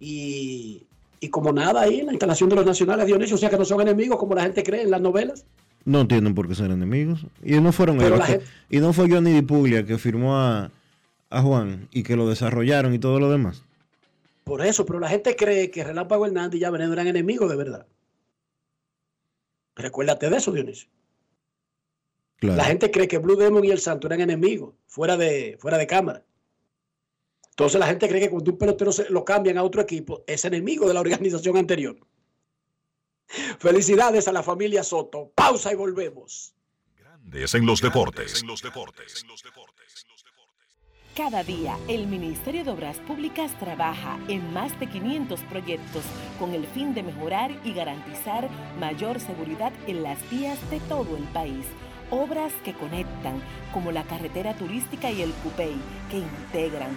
y, y como nada ahí en la instalación de los nacionales, Dionisio, o sea que no son enemigos como la gente cree en las novelas. No tienen por qué ser enemigos. Y no fueron Pero ellos. la que- gente- Y no fue Johnny Di Puglia que firmó a, a Juan y que lo desarrollaron y todo lo demás. Por eso, pero la gente cree que Relámpago Hernández y ya Veneno eran enemigos de verdad. Recuérdate de eso, Dionisio. Claro. La gente cree que Blue Demon y el Santo eran enemigos, fuera de, fuera de cámara. Entonces la gente cree que cuando un pelotero se, lo cambian a otro equipo, es enemigo de la organización anterior. Felicidades a la familia Soto. Pausa y volvemos. Grandes en los deportes. Cada día, el Ministerio de Obras Públicas trabaja en más de 500 proyectos con el fin de mejorar y garantizar mayor seguridad en las vías de todo el país. Obras que conectan, como la carretera turística y el Cupey, que integran,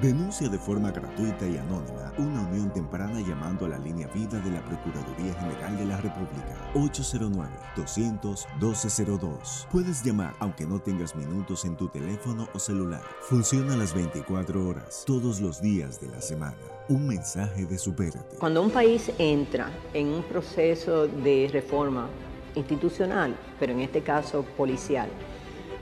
Denuncia de forma gratuita y anónima una unión temprana llamando a la línea vida de la Procuraduría General de la República 809-200-1202. Puedes llamar aunque no tengas minutos en tu teléfono o celular. Funciona las 24 horas, todos los días de la semana. Un mensaje de Supérate. Cuando un país entra en un proceso de reforma institucional, pero en este caso policial,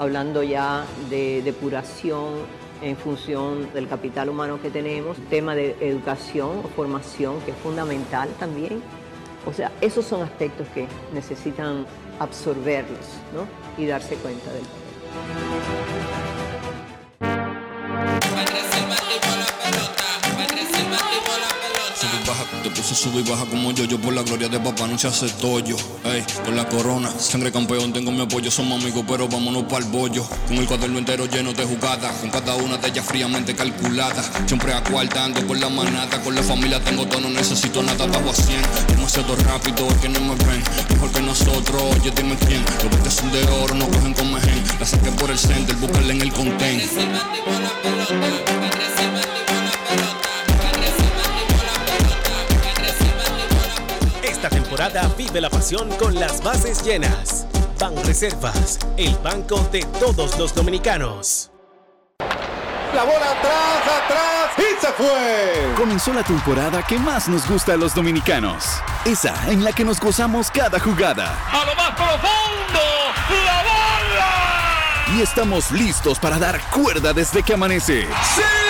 hablando ya de depuración en función del capital humano que tenemos, tema de educación o formación que es fundamental también. O sea, esos son aspectos que necesitan absorberlos ¿no? y darse cuenta del puse sube y baja como yo, yo por la gloria de papá no se hace tollo. Ey, por la corona, sangre campeón, tengo mi apoyo, somos amigos, pero vámonos para el bollo. Con el cuaderno entero lleno de jugadas, con cada una de ellas fríamente calculada. Siempre acuartando con la manada, con la familia tengo todo, no necesito nada, bajo a 100. Demasiado rápido, es que no me ven, mejor que nosotros, oye, dime quién. Los verdes son de oro, no cogen con mején. La saqué por el center, búscala en el content. Esta temporada vive la pasión con las bases llenas. Ban Reservas, el banco de todos los dominicanos. La bola atrás, atrás y se fue. Comenzó la temporada que más nos gusta a los dominicanos. Esa en la que nos gozamos cada jugada. A lo más profundo, la bola. Y estamos listos para dar cuerda desde que amanece. Señores,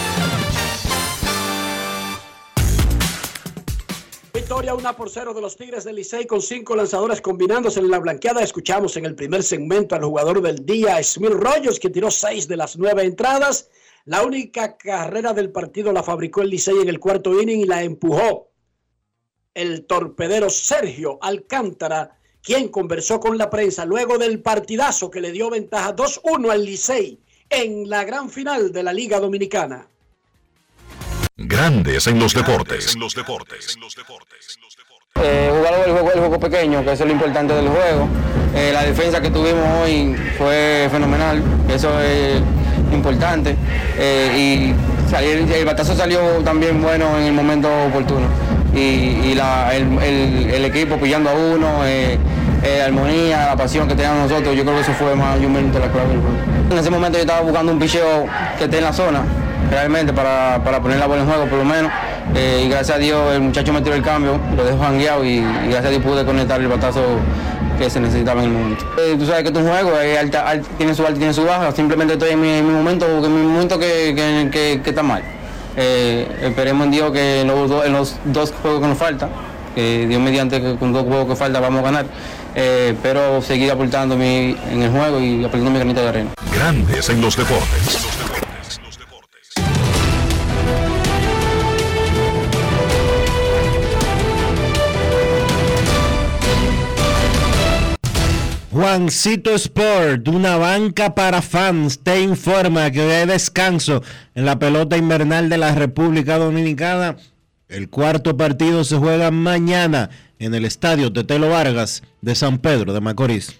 victoria 1 por 0 de los Tigres del Licey con cinco lanzadores combinándose en la blanqueada. Escuchamos en el primer segmento al jugador del día, Smith Rogers, que tiró seis de las nueve entradas. La única carrera del partido la fabricó el Licey en el cuarto inning y la empujó el torpedero Sergio Alcántara, quien conversó con la prensa luego del partidazo que le dio ventaja 2-1 al Licey en la gran final de la Liga Dominicana. Grandes en los deportes. Eh, jugar el juego, el juego pequeño, que eso es lo importante del juego. Eh, la defensa que tuvimos hoy fue fenomenal, eso es importante. Eh, y salir, el batazo salió también bueno en el momento oportuno. Y, la- el, el- el equipo pillando a uno, eh, eh, armonía, la pasión que teníamos nosotros, yo creo que eso fue más un momento la clave del juego. En ese momento yo estaba buscando un picheo que esté en la zona, realmente, para, para poner la bola en juego por lo menos. Eh, y gracias a Dios el muchacho me tiró el cambio, lo dejó jangueado y, gracias a Dios pude conectar el batazo que se necesitaba en el momento. Eh, tú sabes que juego es alta- alta- tiene su alta y tiene su baja, simplemente estoy en mi, en mi momento, en mi momento que, que- está mal. Eh, esperemos en Dios que en los, dos- juegos que nos faltan, que Dios mediante que con dos juegos que faltan vamos a ganar, eh, pero seguir aportando mi- en el juego y aplicando mi granito de arena. Grandes en los deportes. Juancito Sport, una banca para fans, te informa que hoy hay descanso en la pelota invernal de la República Dominicana. El cuarto partido se juega mañana en el estadio Tetelo Vargas de San Pedro de Macorís.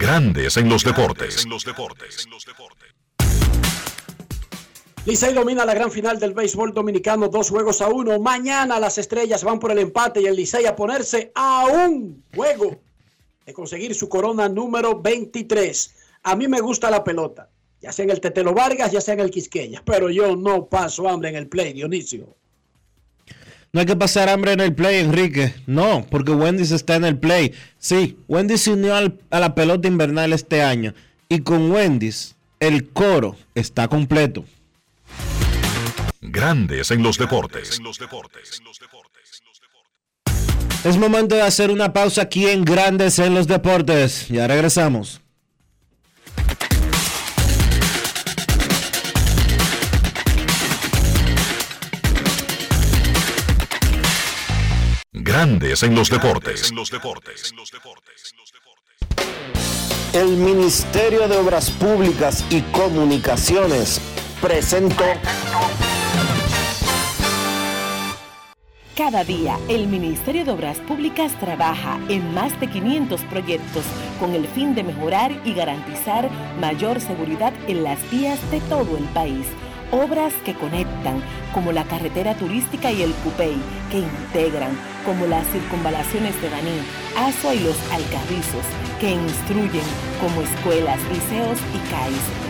Grandes en los deportes. Licey domina la gran final del béisbol dominicano, dos juegos a uno. Mañana las estrellas van por el empate y el Licey a ponerse a un juego de conseguir su corona número 23. A mí me gusta la pelota, ya sea en el Tetelo Vargas, ya sea en el Quisqueya, pero yo no paso hambre en el play, Dionisio. No hay que pasar hambre en el play, Enrique. No, porque Wendy's está en el play. Sí, Wendy's se unió al- a la pelota invernal este año. Y con Wendy's, el coro está completo. Grandes en los deportes. Es momento de hacer una pausa aquí en Grandes en los Deportes. Ya regresamos. Grandes en los deportes. El Ministerio de Obras Públicas y Comunicaciones presentó Cada día, el Ministerio de Obras Públicas trabaja en más de 500 proyectos con el fin de mejorar y garantizar mayor seguridad en las vías de todo el país. Obras que conectan, como la carretera turística y el Cupey, que integran, como las circunvalaciones de Baní, Asua y los Alcarrizos, que instruyen, como escuelas, liceos y CAIS.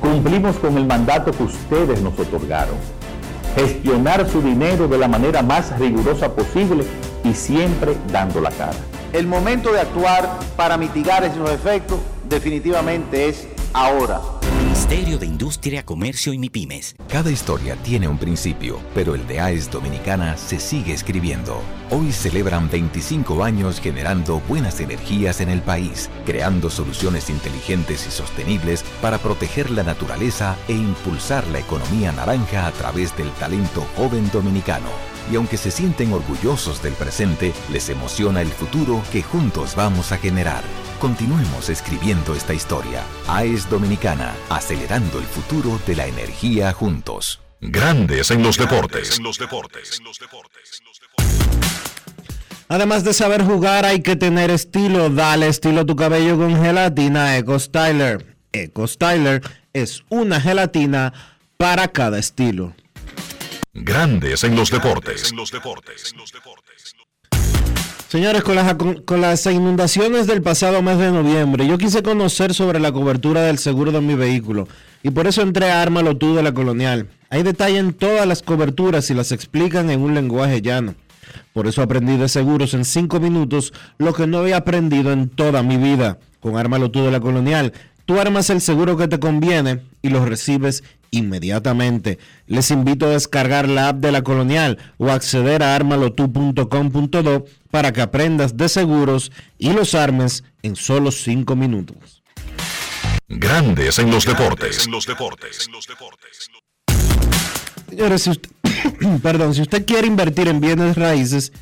Cumplimos con el mandato que ustedes nos otorgaron. Gestionar su dinero de la manera más rigurosa posible y siempre dando la cara. El momento de actuar para mitigar esos efectos definitivamente es ahora. Ministerio de Industria, Comercio y MIPIMES. Cada historia tiene un principio, pero el de AES Dominicana se sigue escribiendo. Hoy celebran 25 años generando buenas energías en el país, creando soluciones inteligentes y sostenibles para proteger la naturaleza e impulsar la economía naranja a través del talento joven dominicano. Y aunque se sienten orgullosos del presente, les emociona el futuro que juntos vamos a generar. Continuemos escribiendo esta historia. AES Dominicana, acelerando el futuro de la energía juntos. Grandes en los deportes. Además de saber jugar, hay que tener estilo. Dale estilo a tu cabello con gelatina Eco Styler. Eco Styler es una gelatina para cada estilo. Grandes en los deportes. Señores, con las, con las inundaciones del pasado mes de noviembre, yo quise conocer sobre la cobertura del seguro de mi vehículo y por eso entré a Ármalo de la Colonial. Ahí detallan todas las coberturas y las explican en un lenguaje llano. Por eso aprendí de seguros en cinco minutos lo que no había aprendido en toda mi vida. Con Ármalo de la Colonial, tú armas el seguro que te conviene y lo recibes inmediatamente. Les invito a descargar la app de la Colonial o acceder a armalotu.com.do para que aprendas de seguros y los armes en solo cinco minutos. Grandes en los deportes. Señores, si usted, perdón, si usted quiere invertir en bienes raíces,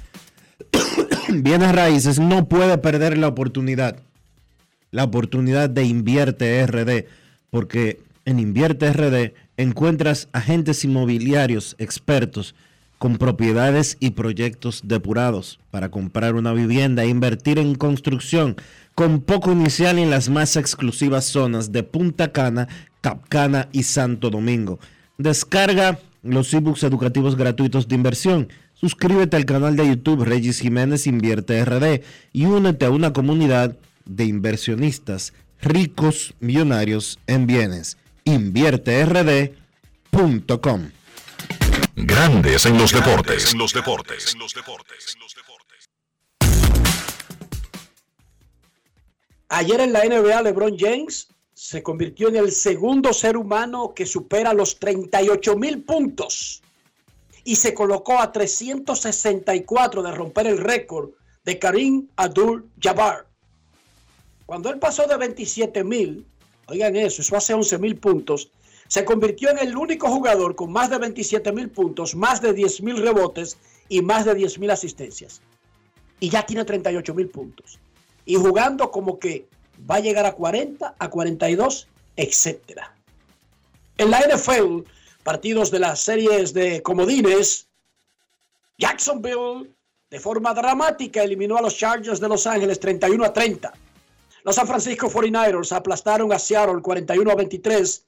bienes raíces no puede perder la oportunidad. La oportunidad de Invierte RD, porque en Invierte RD encuentras agentes inmobiliarios expertos con propiedades y proyectos depurados para comprar una vivienda e invertir en construcción con poco inicial en las más exclusivas zonas de Punta Cana, Capcana y Santo Domingo. Descarga los ebooks educativos gratuitos de inversión. Suscríbete al canal de YouTube Regis Jiménez Invierte RD y únete a una comunidad de inversionistas ricos millonarios en bienes invierterd.com. Grandes en los deportes. En los deportes. Ayer en la NBA, LeBron James se convirtió en el segundo ser humano que supera los 38 mil puntos y se colocó a 364 de romper el récord de Karim Abdul-Jabbar. Cuando él pasó de 27 mil, Oigan eso, eso hace 11 mil puntos. Se convirtió en el único jugador con más de 27 mil puntos, más de 10 mil rebotes y más de 10 mil asistencias. Y ya tiene 38 mil puntos. Y jugando como que va a llegar a 40, a 42, etc. En la NFL, partidos de las series de comodines, Jacksonville de forma dramática eliminó a los Chargers de Los Ángeles 31 a 30. Los San Francisco 49ers aplastaron a Seattle 41 a 23.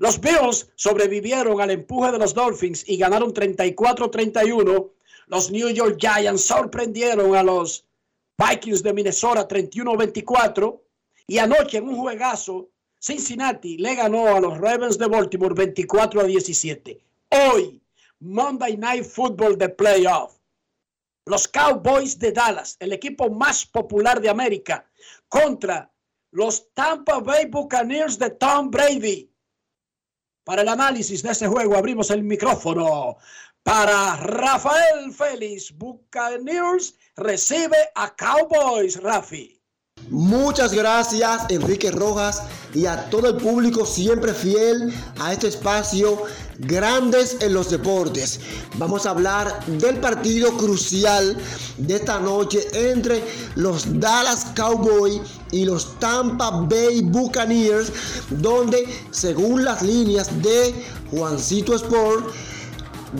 Los Bills sobrevivieron al empuje de los Dolphins y ganaron 34-31. Los New York Giants sorprendieron a los Vikings de Minnesota 31-24. Y anoche en un juegazo, Cincinnati le ganó a los Ravens de Baltimore 24 a 17. Hoy, Monday Night Football de playoff. Los Cowboys de Dallas, el equipo más popular de América, contra los Tampa Bay Buccaneers de Tom Brady. Para el análisis de ese juego abrimos el micrófono para Rafael Félix. Buccaneers recibe a Cowboys, Rafi. Muchas gracias Enrique Rojas y a todo el público siempre fiel a este espacio Grandes en los Deportes. Vamos a hablar del partido crucial de esta noche entre los Dallas Cowboys y los Tampa Bay Buccaneers, donde según las líneas de Juancito Sport,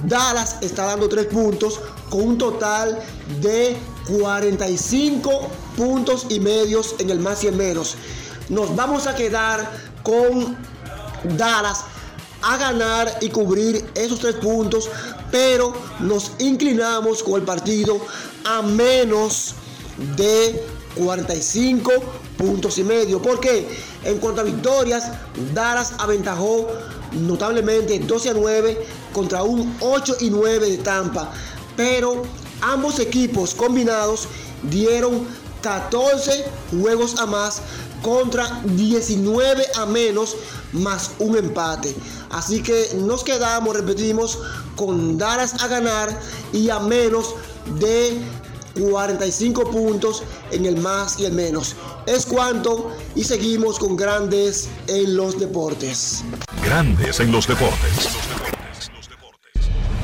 Dallas está dando tres puntos con un total de 45 puntos y medios en el más y el menos. Nos vamos a quedar con Dallas a ganar y cubrir esos tres puntos, pero nos inclinamos con el partido a menos de 45 puntos y medio. Porque en cuanto a victorias, Dallas aventajó notablemente 12 a 9 contra un 8 y 9 de Tampa. Pero ambos equipos combinados dieron 14 juegos a más contra 19 a menos más un empate. Así que nos quedamos, repetimos, con Dallas a ganar y a menos de 45 puntos en el más y el menos. Es cuanto y seguimos con grandes en los deportes. Grandes en los deportes.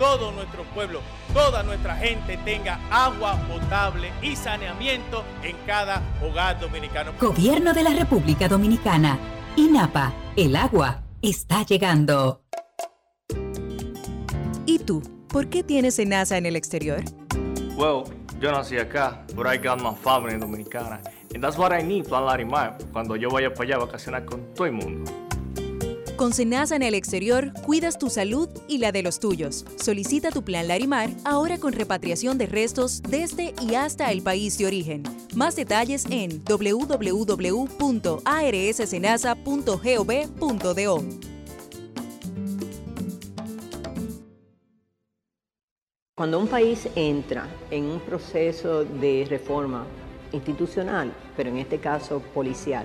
todo nuestro pueblo, toda nuestra gente tenga agua potable y saneamiento en cada hogar dominicano. Gobierno de la República Dominicana. INAPA, el agua está llegando. ¿Y tú? ¿Por qué tienes NASA en el exterior? Well, yo nací acá, but I got my family dominicana. And that's what I need, Plan Larimar, cuando yo vaya para allá a vacacionar con todo el mundo. Con Senasa en el exterior, cuidas tu salud y la de los tuyos. Solicita tu plan Larimar ahora con repatriación de restos desde y hasta el país de origen. Más detalles en www.arssenasa.gov.do. Cuando un país entra en un proceso de reforma institucional, pero en este caso policial,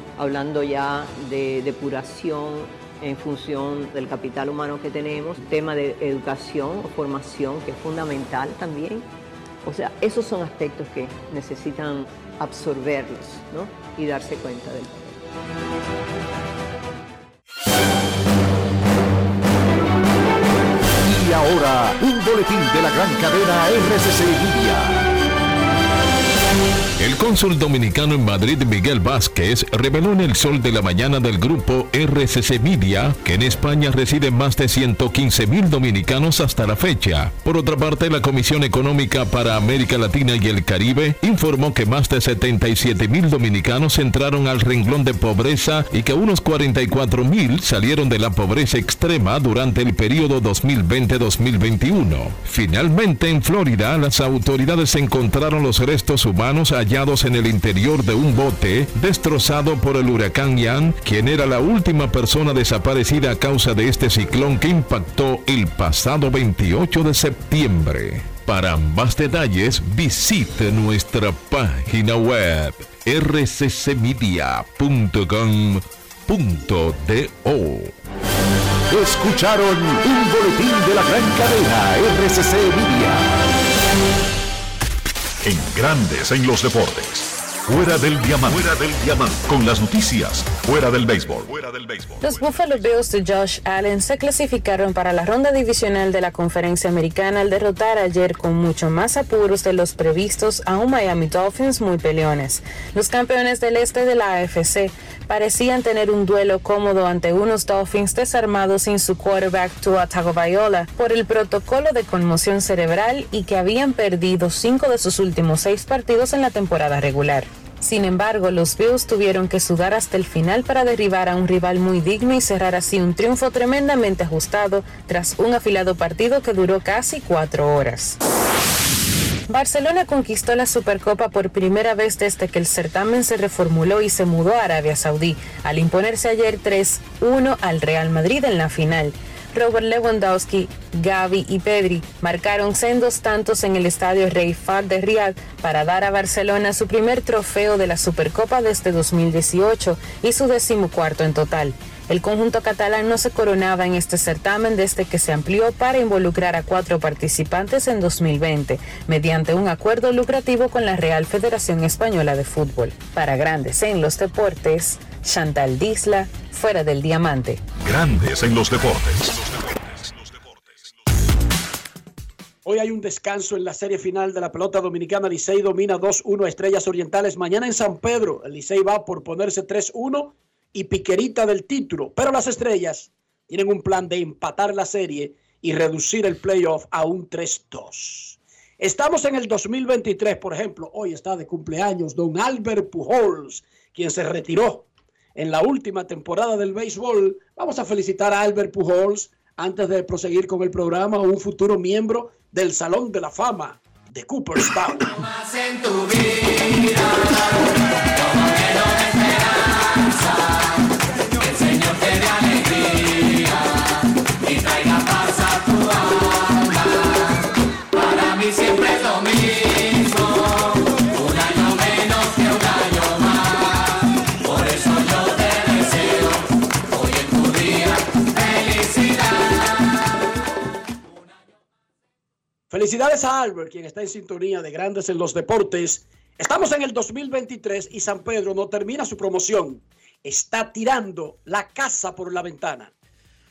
hablando ya de depuración en función del capital humano que tenemos, tema de educación o formación que es fundamental también. O sea, esos son aspectos que necesitan absorberlos ¿no? y darse cuenta del Y ahora, un boletín de la gran cadena RCC. El cónsul dominicano en Madrid, Miguel Vázquez, reveló en el sol de la mañana del grupo RCC Media que en España residen más de 115 mil dominicanos hasta la fecha. Por otra parte, la Comisión Económica para América Latina y el Caribe informó que más de 77 mil dominicanos entraron al renglón de pobreza y que unos 44 mil salieron de la pobreza extrema durante el periodo 2020-2021. Finalmente, en Florida, las autoridades encontraron los restos humanos allá en el interior de un bote destrozado por el huracán Ian, quien era la última persona desaparecida a causa de este ciclón que impactó el pasado 28 de septiembre. Para más detalles, visite nuestra página web rccmedia.com.do. Escucharon un boletín de la gran cadena RCC Media. En grandes en los deportes. Fuera del diamante. Fuera del diamante. Con las noticias. Fuera del béisbol. Fuera del béisbol. Los Buffalo Bills de Josh Allen se clasificaron para la ronda divisional de la conferencia americana al derrotar ayer con mucho más apuros de los previstos a un Miami Dolphins muy peleones. Los campeones del este de la AFC parecían tener un duelo cómodo ante unos Dolphins desarmados sin su quarterback Tua Tagovailoa por el protocolo de conmoción cerebral y que habían perdido cinco de sus últimos seis partidos en la temporada regular. Sin embargo, los Bills tuvieron que sudar hasta el final para derribar a un rival muy digno y cerrar así un triunfo tremendamente ajustado tras un afilado partido que duró casi cuatro horas. Barcelona conquistó la Supercopa por primera vez desde que el certamen se reformuló y se mudó a Arabia Saudí, al imponerse ayer 3-1 al Real Madrid en la final. Robert Lewandowski, Gavi y Pedri marcaron sendos tantos en el estadio Rey Fahd de Riyadh para dar a Barcelona su primer trofeo de la Supercopa desde 2018 y su decimocuarto en total. El conjunto catalán no se coronaba en este certamen desde que se amplió para involucrar a cuatro participantes en 2020, mediante un acuerdo lucrativo con la Real Federación Española de Fútbol. Para grandes en los deportes, Chantal Disla, fuera del diamante. Grandes en los deportes. Hoy hay un descanso en la serie final de la pelota dominicana. Licey domina 2-1 a Estrellas Orientales. Mañana en San Pedro, el Licey va por ponerse 3-1 y piquerita del título. Pero las Estrellas tienen un plan de empatar la serie y reducir el playoff a un 3-2. Estamos en el 2023, por ejemplo. Hoy está de cumpleaños don Albert Pujols, quien se retiró en la última temporada del béisbol. Vamos a felicitar a Albert Pujols antes de proseguir con el programa, un futuro miembro del Salón de la Fama de Cooperstown. Felicidades a Albert, quien está en sintonía de Grandes en los Deportes. Estamos en el 2023 y San Pedro no termina su promoción. Está tirando la casa por la ventana.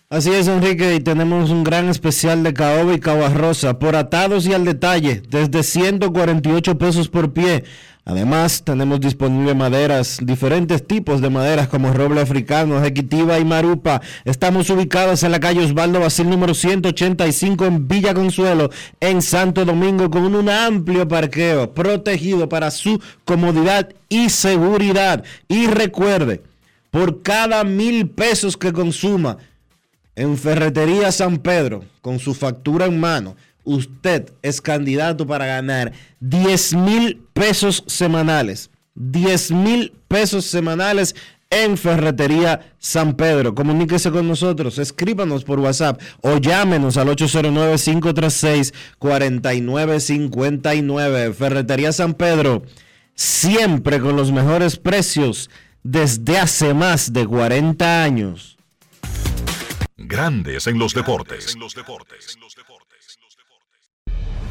Así es, Enrique, y tenemos un gran especial de caoba y rosa por atados y al detalle, desde 148 pesos por pie. Además, tenemos disponible maderas, diferentes tipos de maderas como roble africano, ejecutiva y marupa. Estamos ubicados en la calle Osvaldo Basil número 185 en Villa Consuelo, en Santo Domingo, con un amplio parqueo protegido para su comodidad y seguridad. Y recuerde, por cada mil pesos que consuma en Ferretería San Pedro, con su factura en mano, usted es candidato para ganar 10 mil pesos semanales. 10 mil pesos semanales en Ferretería San Pedro. Comuníquese con nosotros, escríbanos por WhatsApp o llámenos al 809-536-4959. Ferretería San Pedro, siempre con los mejores precios desde hace más de 40 años. Grandes en los deportes. En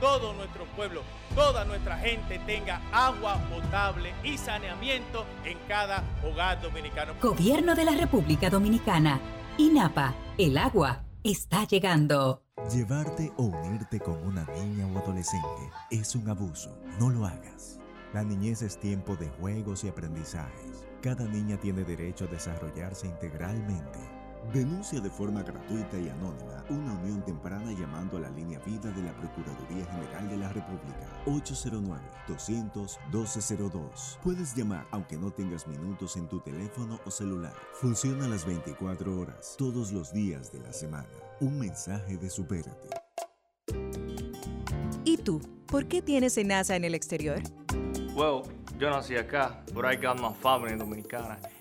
todo nuestro pueblo, toda nuestra gente tenga agua potable y saneamiento en cada hogar dominicano. Gobierno de la República Dominicana. INAPA. El agua está llegando. Llevarte o unirte con una niña o adolescente es un abuso. No lo hagas. La niñez es tiempo de juegos y aprendizajes. Cada niña tiene derecho a desarrollarse integralmente. Denuncia de forma gratuita y anónima una unión temprana llamando a la línea vida de la Procuraduría General de la República 809-200-1202. Puedes llamar aunque no tengas minutos en tu teléfono o celular. Funciona las 24 horas, todos los días de la semana. Un mensaje de supérate. ¿Y tú? ¿Por qué tienes NASA en el exterior? Well, yo nací acá, but I got my family dominicana.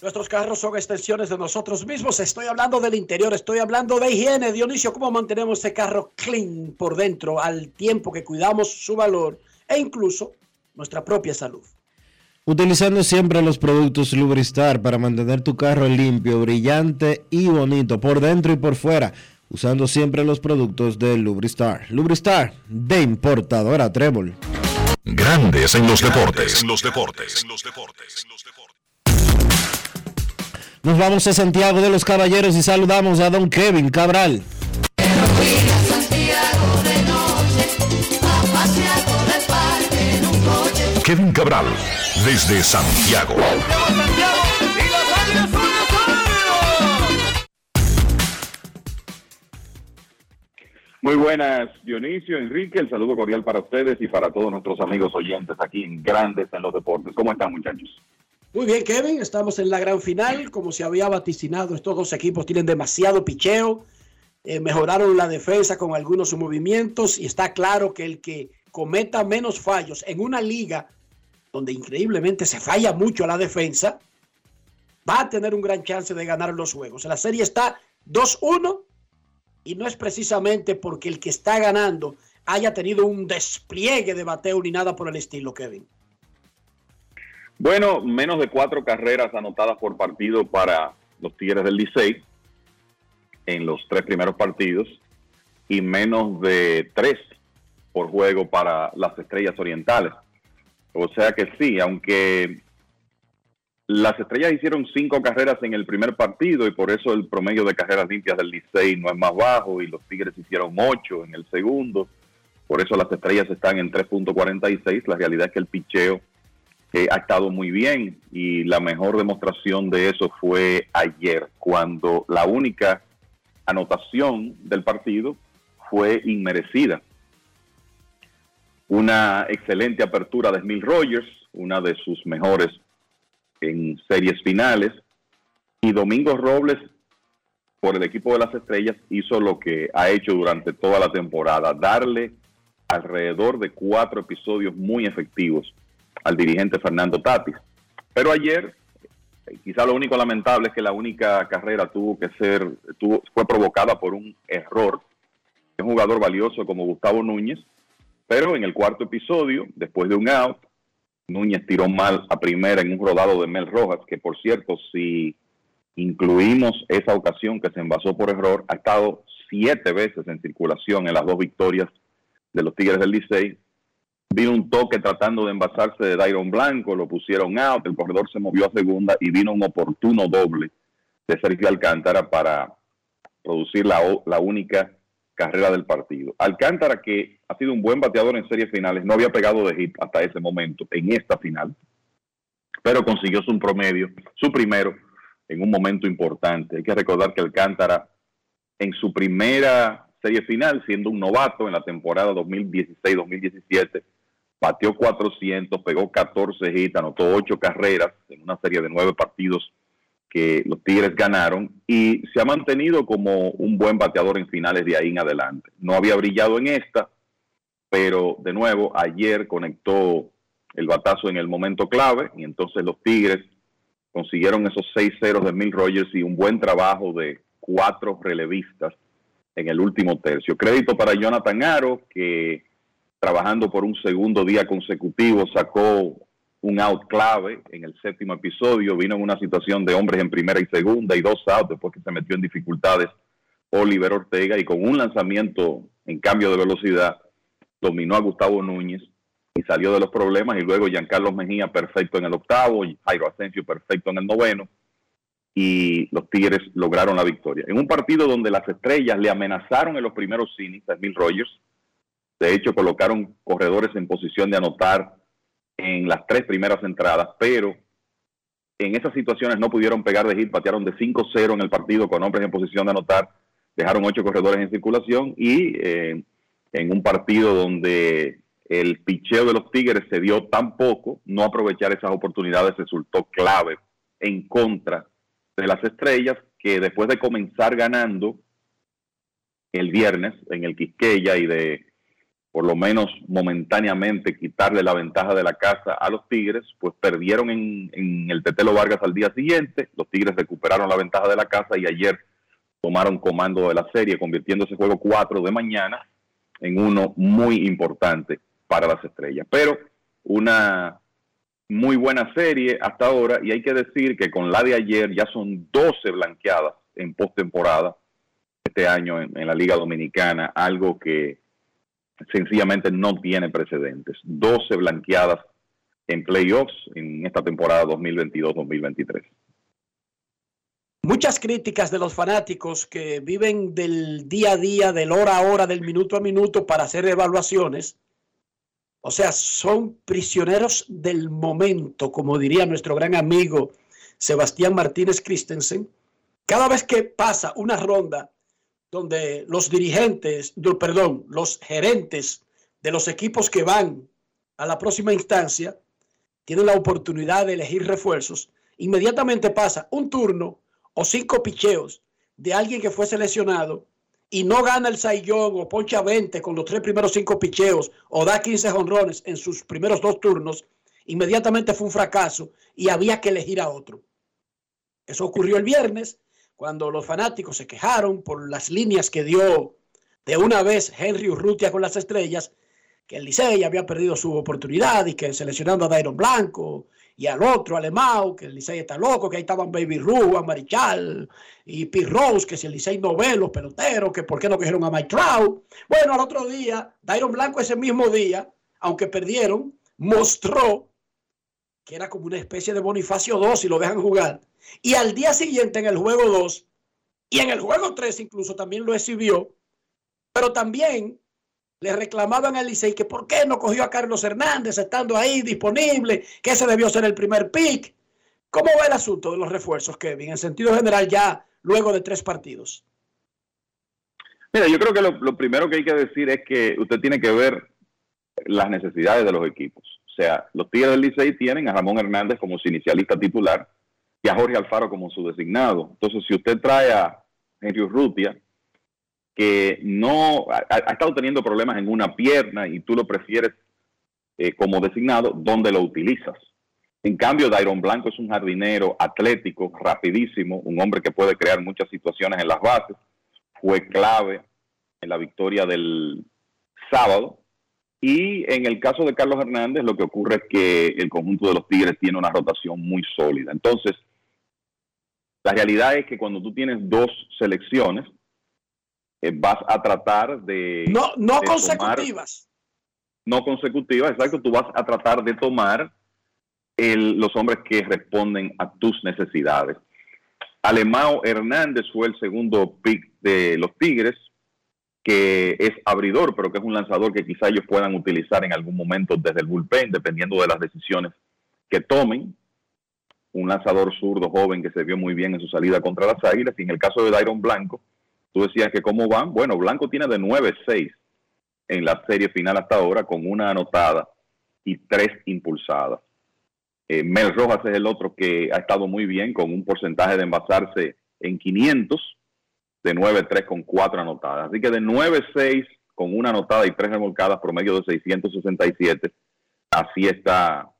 Nuestros carros son extensiones de nosotros mismos. Estoy hablando del interior, estoy hablando de higiene. Dionisio, ¿cómo mantenemos ese carro clean por dentro al tiempo que cuidamos su valor e incluso nuestra propia salud? Utilizando siempre los productos Lubristar para mantener tu carro limpio, brillante y bonito por dentro y por fuera. Usando siempre los productos de Lubristar. Lubristar de importadora Trébol. Grandes en los deportes. En los deportes. Nos vamos a Santiago de los Caballeros y saludamos a don Kevin Cabral. Kevin Cabral, desde Santiago. Muy buenas, Dionisio, Enrique, el saludo cordial para ustedes y para todos nuestros amigos oyentes aquí en Grandes en los Deportes. ¿Cómo están, muchachos? Muy bien, Kevin, estamos en la gran final. Como se había vaticinado, estos dos equipos tienen demasiado picheo. Eh, mejoraron la defensa con algunos movimientos y está claro que el que cometa menos fallos en una liga donde increíblemente se falla mucho a la defensa, va a tener un gran chance de ganar los juegos. La serie está 2-1 y no es precisamente porque el que está ganando haya tenido un despliegue de bateo ni nada por el estilo, Kevin. Bueno, menos de cuatro carreras anotadas por partido para los Tigres del Licey en los tres primeros partidos y menos de tres por juego para las Estrellas Orientales. O sea que sí, aunque las Estrellas hicieron cinco carreras en el primer partido y por eso el promedio de carreras limpias del Licey no es más bajo y los Tigres hicieron ocho en el segundo. Por eso las Estrellas están en 3.46. La realidad es que el picheo eh, ha estado muy bien y la mejor demostración de eso fue ayer, cuando la única anotación del partido fue inmerecida. Una excelente apertura de Smith Rogers, una de sus mejores en series finales, y Domingo Robles por el equipo de las estrellas hizo lo que ha hecho durante toda la temporada, darle alrededor de cuatro episodios muy efectivos al dirigente Fernando Tatis. Pero ayer, quizá lo único lamentable es que la única carrera tuvo que ser, tuvo, fue provocada por un error un jugador valioso como Gustavo Núñez, pero en el cuarto episodio, después de un out, Núñez tiró mal a primera en un rodado de Mel Rojas, que por cierto, si incluimos esa ocasión que se envasó por error, ha estado siete veces en circulación en las dos victorias de los Tigres del Licey. Vino un toque tratando de envasarse de Dairon Blanco, lo pusieron out, el corredor se movió a segunda y vino un oportuno doble de Sergio Alcántara para producir la, la única carrera del partido. Alcántara, que ha sido un buen bateador en series finales, no había pegado de hit hasta ese momento, en esta final, pero consiguió su promedio, su primero, en un momento importante. Hay que recordar que Alcántara, en su primera serie final, siendo un novato en la temporada 2016-2017, bateó 400, pegó 14 hits, anotó 8 carreras en una serie de 9 partidos que los Tigres ganaron y se ha mantenido como un buen bateador en finales de ahí en adelante. No había brillado en esta, pero de nuevo ayer conectó el batazo en el momento clave y entonces los Tigres consiguieron esos seis ceros de Mil Rogers y un buen trabajo de cuatro relevistas en el último tercio. Crédito para Jonathan Aro, que trabajando por un segundo día consecutivo sacó un out clave en el séptimo episodio, vino en una situación de hombres en primera y segunda y dos outs después que se metió en dificultades Oliver Ortega y con un lanzamiento en cambio de velocidad dominó a Gustavo Núñez y salió de los problemas y luego Giancarlo Mejía perfecto en el octavo y Jairo Asensio perfecto en el noveno y los Tigres lograron la victoria. En un partido donde las estrellas le amenazaron en los primeros innings a Bill Rogers, de hecho colocaron corredores en posición de anotar en las tres primeras entradas, pero en esas situaciones no pudieron pegar de hit, patearon de 5-0 en el partido con hombres en posición de anotar, dejaron ocho corredores en circulación y eh, en un partido donde el picheo de los Tigres se dio tan poco, no aprovechar esas oportunidades resultó clave en contra de las estrellas que después de comenzar ganando el viernes en el Quisqueya y de por lo menos momentáneamente quitarle la ventaja de la casa a los Tigres, pues perdieron en, el Tetelo Vargas al día siguiente, los Tigres recuperaron la ventaja de la casa y ayer tomaron comando de la serie, convirtiendo ese juego 4 de mañana en uno muy importante para las estrellas. Pero una muy buena serie hasta ahora y hay que decir que con la de ayer ya son 12 blanqueadas en postemporada este año en la Liga Dominicana, algo que sencillamente no tiene precedentes. 12 blanqueadas en playoffs en esta temporada 2022-2023. Muchas críticas de los fanáticos que viven del día a día, del hora a hora, del minuto a minuto para hacer evaluaciones. O sea, son prisioneros del momento, como diría nuestro gran amigo Sebastián Martínez Christensen. Cada vez que pasa una ronda donde los dirigentes, perdón, los gerentes de los equipos que van a la próxima instancia tienen la oportunidad de elegir refuerzos, inmediatamente pasa un turno o cinco picheos de alguien que fue seleccionado y no gana el Saiyón o poncha 20 con los tres primeros cinco picheos o da 15 honrones en sus primeros dos turnos, inmediatamente fue un fracaso y había que elegir a otro. Eso ocurrió el viernes cuando los fanáticos se quejaron por las líneas que dio de una vez Henry Urrutia con las estrellas, que el Licey había perdido su oportunidad y que seleccionando a Dairon Blanco y al otro, Alemão, que el Licey está loco, que ahí estaban Baby Ruth, Marichal y P. Rose, que si el Licey no ve los peloteros, que por qué no cogieron a Mike Trout. Bueno, al otro día, Dairon Blanco ese mismo día, aunque perdieron, mostró que era como una especie de Bonifacio 2 si lo dejan jugar. Y al día siguiente en el juego 2 y en el juego 3 incluso también lo exhibió, pero también le reclamaban al Licey que por qué no cogió a Carlos Hernández estando ahí disponible, que ese debió ser el primer pick. ¿Cómo va el asunto de los refuerzos, Kevin, en sentido general ya luego de tres partidos? Mira, yo creo que lo primero que hay que decir es que usted tiene que ver las necesidades de los equipos. O sea, los Tigres del Licey tienen a Ramón Hernández como su inicialista titular y a Jorge Alfaro como su designado. Entonces, si usted trae a Henry Urrutia, que no ha, estado teniendo problemas en una pierna y tú lo prefieres eh, como designado, ¿dónde lo utilizas? En cambio, Dairon Blanco es un jardinero atlético, rapidísimo, un hombre que puede crear muchas situaciones en las bases. Fue clave en la victoria del sábado. Y en el caso de Carlos Hernández, lo que ocurre es que el conjunto de los Tigres tiene una rotación muy sólida. Entonces, la realidad es que cuando tú tienes dos selecciones, eh, vas a tratar de... No, no de tomar- consecutivas. no consecutivas, exacto, tú vas a tratar de tomar el- los hombres que responden a tus necesidades. Alemao Hernández fue el segundo pick de los Tigres, que es abridor, pero que es un lanzador que quizá ellos puedan utilizar en algún momento desde el bullpen, dependiendo de las decisiones que tomen. Un lanzador zurdo joven que se vio muy bien en su salida contra las Águilas. Y en el caso de Dairon Blanco, tú decías que cómo van. Bueno, Blanco tiene de 9-6 en la serie final hasta ahora con una anotada y tres impulsadas. Eh, Mel Rojas es el otro que ha estado muy bien con un porcentaje de envasarse en 500 de 9-3 con cuatro anotadas. Así que de 9-6 con una anotada y tres remolcadas promedio de 667. Así está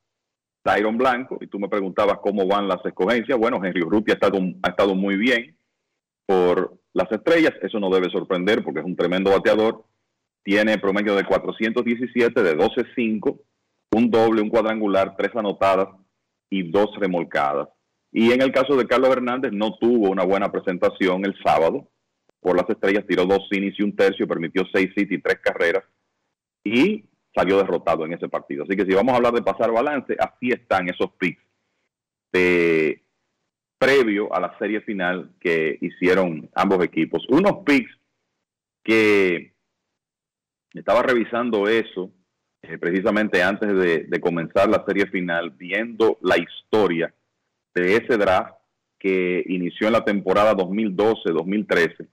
Tyron Blanco. Y tú me preguntabas cómo van las escogencias. Bueno, Henry Urrutia ha estado, ha estado muy bien por las estrellas. Eso no debe sorprender porque es un tremendo bateador tiene promedio de 417, de 12-5, un doble, un cuadrangular, tres anotadas y dos remolcadas. Y en el caso de Carlos Hernández, no tuvo una buena presentación el sábado. Por las estrellas tiró dos innings y un tercio, permitió seis hits y tres carreras y salió derrotado en ese partido. Así que si vamos a hablar de pasar balance, así están esos picks de previo a la serie final que hicieron ambos equipos. Unos picks que estaba revisando eso eh, precisamente antes de, de comenzar la serie final, viendo la historia de ese draft que inició en la temporada 2012-2013.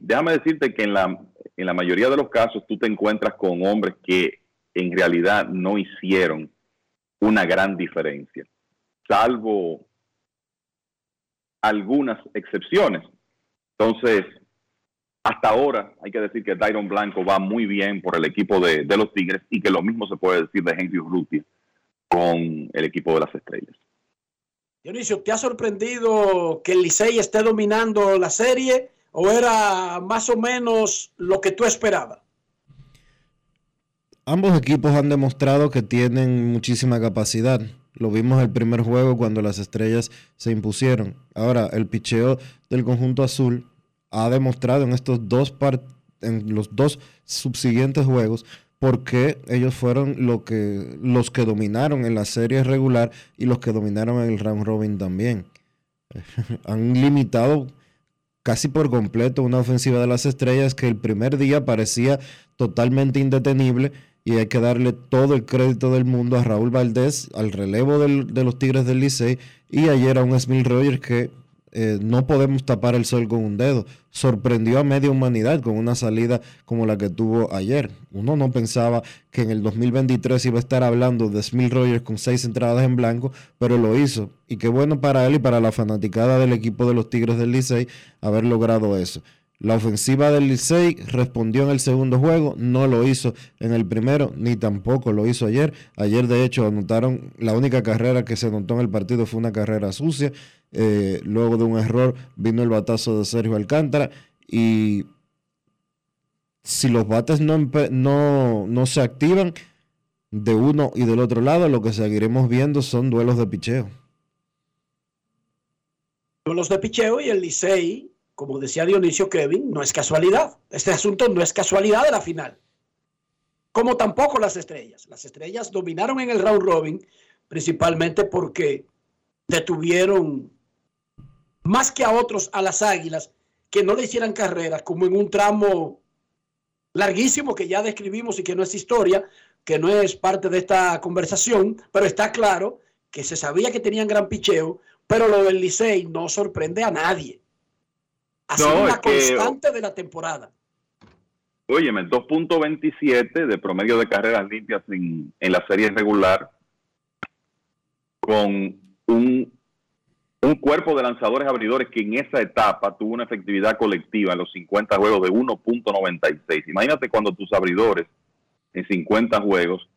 Déjame decirte que en la, en la mayoría de los casos tú te encuentras con hombres que en realidad no hicieron una gran diferencia, salvo algunas excepciones. Entonces, hasta ahora hay que decir que Dairon Blanco va muy bien por el equipo de, de los Tigres y que lo mismo se puede decir de Henry Urrutia con el equipo de las Estrellas. Dionisio, ¿te ha sorprendido que el Licey esté dominando la serie o era más o menos lo que tú esperabas? Ambos equipos han demostrado que tienen muchísima capacidad. Lo vimos el primer juego cuando las estrellas se impusieron. Ahora, el picheo del conjunto azul ha demostrado en estos dos en los dos subsiguientes juegos porque ellos fueron lo que, los que dominaron en la serie regular y los que dominaron en el round robin también. Han limitado casi por completo una ofensiva de las estrellas que el primer día parecía totalmente indetenible y hay que darle todo el crédito del mundo a Raúl Valdés, al relevo de los Tigres del Licey y ayer a un Smith Rogers que eh, no podemos tapar el sol con un dedo. Sorprendió a media humanidad con una salida como la que tuvo ayer. Uno no pensaba que en el 2023 iba a estar hablando de Smith Rogers con seis entradas en blanco, pero lo hizo. Y qué bueno para él y para la fanaticada del equipo de los Tigres del Licey haber logrado eso. La ofensiva del Licey respondió en el segundo juego, no lo hizo en el primero, ni tampoco lo hizo ayer. Ayer, de hecho, anotaron, la única carrera que se anotó en el partido fue una carrera sucia. Eh, luego de un error vino el batazo de Sergio Alcántara y si los bates no, no, no se activan de uno y del otro lado, lo que seguiremos viendo son duelos de picheo. Los de picheo y el Licey, como decía Dionisio Kevin, no es casualidad. Este asunto no es casualidad de la final. Como tampoco las estrellas. Las estrellas dominaron en el round robin principalmente porque detuvieron más que a otros a las águilas que no le hicieran carreras como en un tramo larguísimo que ya describimos y que no es historia, que no es parte de esta conversación, pero está claro que se sabía que tenían gran picheo, pero lo del Licey no sorprende a nadie. Ha sido No, una que- constante de la temporada. Óyeme, 2.27 de promedio de carreras limpias en, en la serie regular con un un cuerpo de lanzadores abridores que en esa etapa tuvo una efectividad colectiva en los 50 juegos de 1.96. Imagínate cuando tus abridores en 50 juegos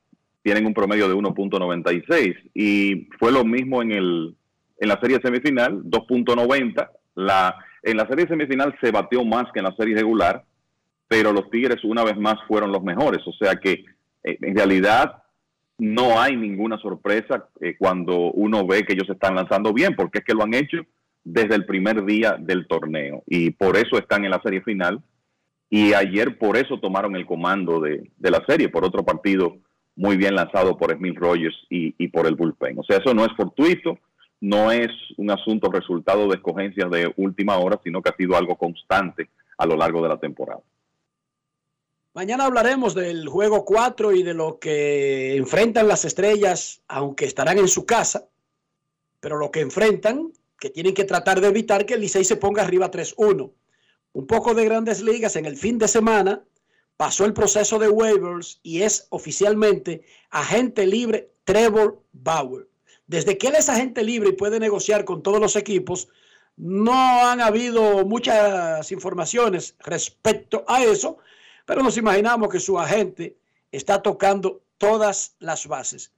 tienen un promedio de 1.96 y fue lo mismo en el en la serie semifinal 2.90 la en la serie semifinal se bateó más que en la serie regular pero los Tigres una vez más fueron los mejores o sea que eh, en realidad no hay ninguna sorpresa eh, cuando uno ve que ellos están lanzando bien, porque es que lo han hecho desde el primer día del torneo y por eso están en la serie final y ayer por eso tomaron el comando de, de la serie, por otro partido muy bien lanzado por Smith Rogers y, y, por el bullpen. O sea, eso no es fortuito, no es un asunto resultado de escogencias de última hora, sino que ha sido algo constante a lo largo de la temporada. Mañana hablaremos del juego 4 y de lo que enfrentan las estrellas, aunque estarán en su casa, pero lo que enfrentan, que tienen que tratar de evitar que el Licey se ponga arriba 3-1. Un poco de grandes ligas en el fin de semana, pasó el proceso de waivers y es oficialmente agente libre Trevor Bauer. Desde que él es agente libre y puede negociar con todos los equipos, no han habido muchas informaciones respecto a eso, pero nos imaginamos que su agente está tocando todas las bases.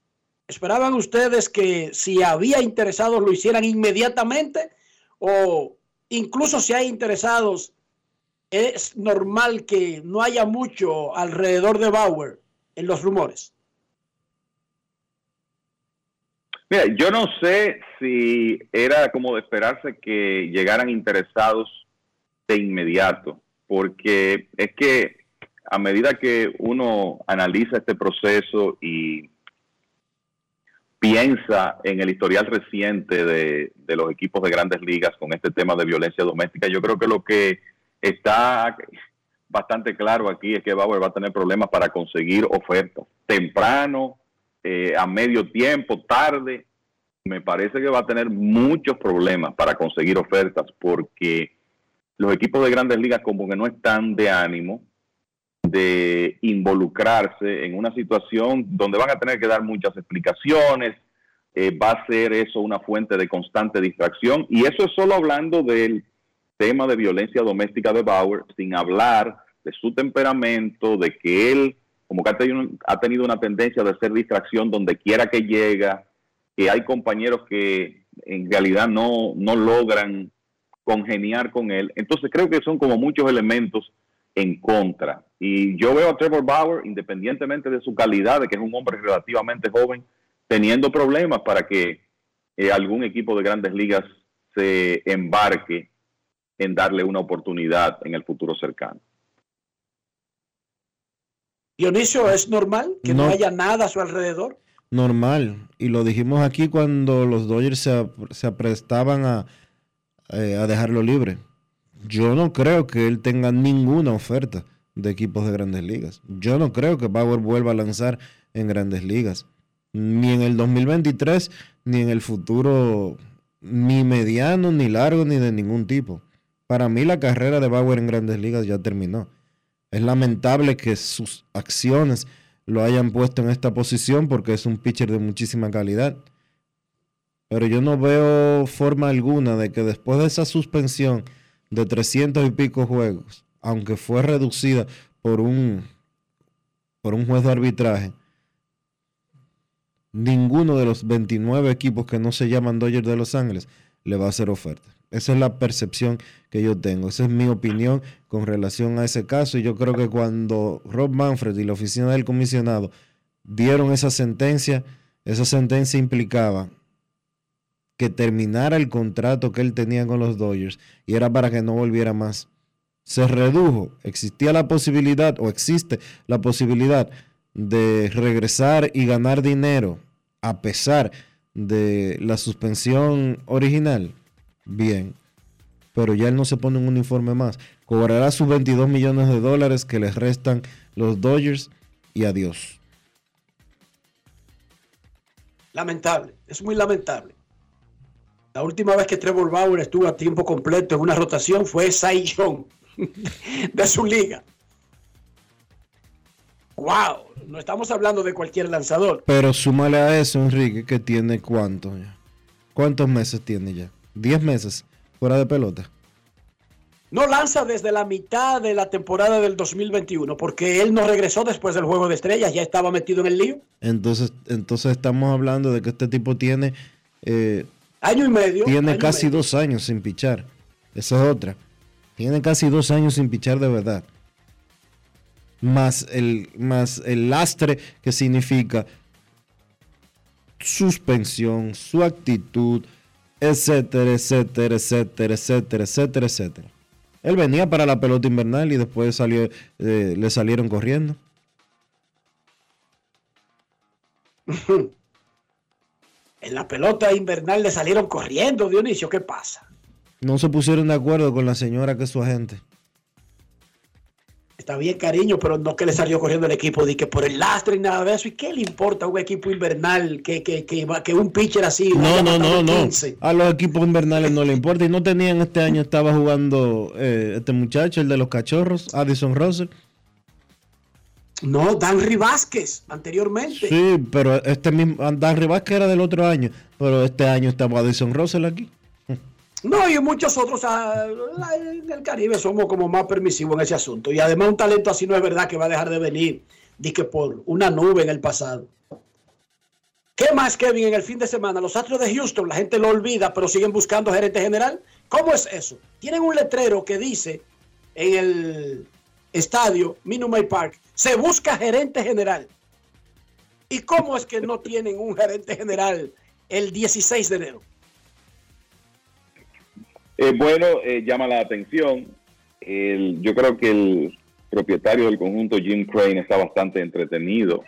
¿Esperaban ustedes que si había interesados lo hicieran inmediatamente o incluso si hay interesados es normal que no haya mucho alrededor de Bauer en los rumores? Mira, yo no sé si era como de esperarse que llegaran interesados de inmediato, porque es que a medida que uno analiza este proceso y piensa en el historial reciente de, los equipos de grandes ligas con este tema de violencia doméstica, yo creo que lo que está bastante claro aquí es que Bauer va a tener problemas para conseguir ofertas temprano, eh, a medio tiempo, tarde. Me parece que va a tener muchos problemas para conseguir ofertas porque los equipos de grandes ligas como que no están de ánimo de involucrarse en una situación donde van a tener que dar muchas explicaciones, eh, va a ser eso una fuente de constante distracción. Y eso es solo hablando del tema de violencia doméstica de Bauer, sin hablar de su temperamento, de que él como que ha tenido, una tendencia de ser distracción donde quiera que llega, que hay compañeros que en realidad no, no logran congeniar con él. Entonces creo que son como muchos elementos en contra. Y yo veo a Trevor Bauer, independientemente de su calidad, de que es un hombre relativamente joven, teniendo problemas para que eh, algún equipo de grandes ligas se embarque en darle una oportunidad en el futuro cercano. Dionisio, ¿es normal que no, haya nada a su alrededor? Normal, y lo dijimos aquí cuando los Dodgers se, se aprestaban a, eh, a dejarlo libre yo no creo que él tenga ninguna oferta de equipos de grandes ligas. Yo no creo que Bauer vuelva a lanzar en grandes ligas. Ni en el 2023, ni en el futuro, ni mediano, ni largo, ni de ningún tipo. Para mí la carrera de Bauer en grandes ligas ya terminó. Es lamentable que sus acciones lo hayan puesto en esta posición porque es un pitcher de muchísima calidad. Pero yo no veo forma alguna de que después de esa suspensión de 300 y pico juegos, aunque fue reducida por un, por un juez de arbitraje, ninguno de los 29 equipos que no se llaman Dodgers de Los Ángeles le va a hacer oferta. Esa es la percepción que yo tengo. Esa es mi opinión con relación a ese caso. Y yo creo que cuando Rob Manfred y la oficina del comisionado dieron esa sentencia, esa sentencia implicaba que terminara el contrato que él tenía con los Dodgers y era para que no volviera más. Se redujo, existía la posibilidad o existe la posibilidad de regresar y ganar dinero a pesar de la suspensión original. Bien, pero ya él no se pone un uniforme más. Cobrará sus 22 millones de dólares que le restan los Dodgers y adiós. Lamentable, es muy lamentable. La última vez que Trevor Bauer estuvo a tiempo completo en una rotación fue Cy Young de su liga. ¡Wow! No estamos hablando de cualquier lanzador. Pero súmale a eso, Enrique, que tiene cuánto ya. ¿Cuántos meses tiene ya? 10 meses fuera de pelota. No lanza desde la mitad de la temporada del 2021, porque él no regresó después del juego de estrellas, ya estaba metido en el lío. Entonces, entonces estamos hablando de que este tipo tiene eh, Año y medio. tiene casi medio. dos años sin pichar. Esa es otra. Tiene casi dos años sin pichar de verdad. Más el, más el lastre que significa suspensión, su actitud, etcétera, etcétera, etcétera, etcétera, etcétera, etcétera. Él venía para la pelota invernal y después salió, eh, le salieron corriendo. En la pelota invernal le salieron corriendo, Dionisio, ¿qué pasa? No se pusieron de acuerdo con la señora que es su agente. Está bien, cariño, pero no que le salió corriendo el equipo, di que por el lastre y nada de eso. ¿Y qué le importa a un equipo invernal que, que, que, va- que un pitcher así? No, no, no, no. 15? A los equipos invernales no le importa. Y no tenían este año, estaba jugando eh, este muchacho, el de los cachorros, Addison Russell. No, Danry Vázquez, anteriormente. Sí, pero este mismo, Dan Rivas era del otro año, pero este año estaba Addison Russell aquí. No, y muchos otros ah, en el Caribe somos como más permisivos en ese asunto. Y además un talento así no es verdad que va a dejar de venir, que por una nube en el pasado. ¿Qué más, Kevin, en el fin de semana? Los Astros de Houston, la gente lo olvida, pero siguen buscando gerente general. ¿Cómo es eso? Tienen un letrero que dice en el estadio Minute Park, se busca gerente general. ¿Y cómo es que no tienen un gerente general el 16 de enero? Eh, bueno, eh, llama la atención. Yo creo que el propietario del conjunto, Jim Crane, está bastante entretenido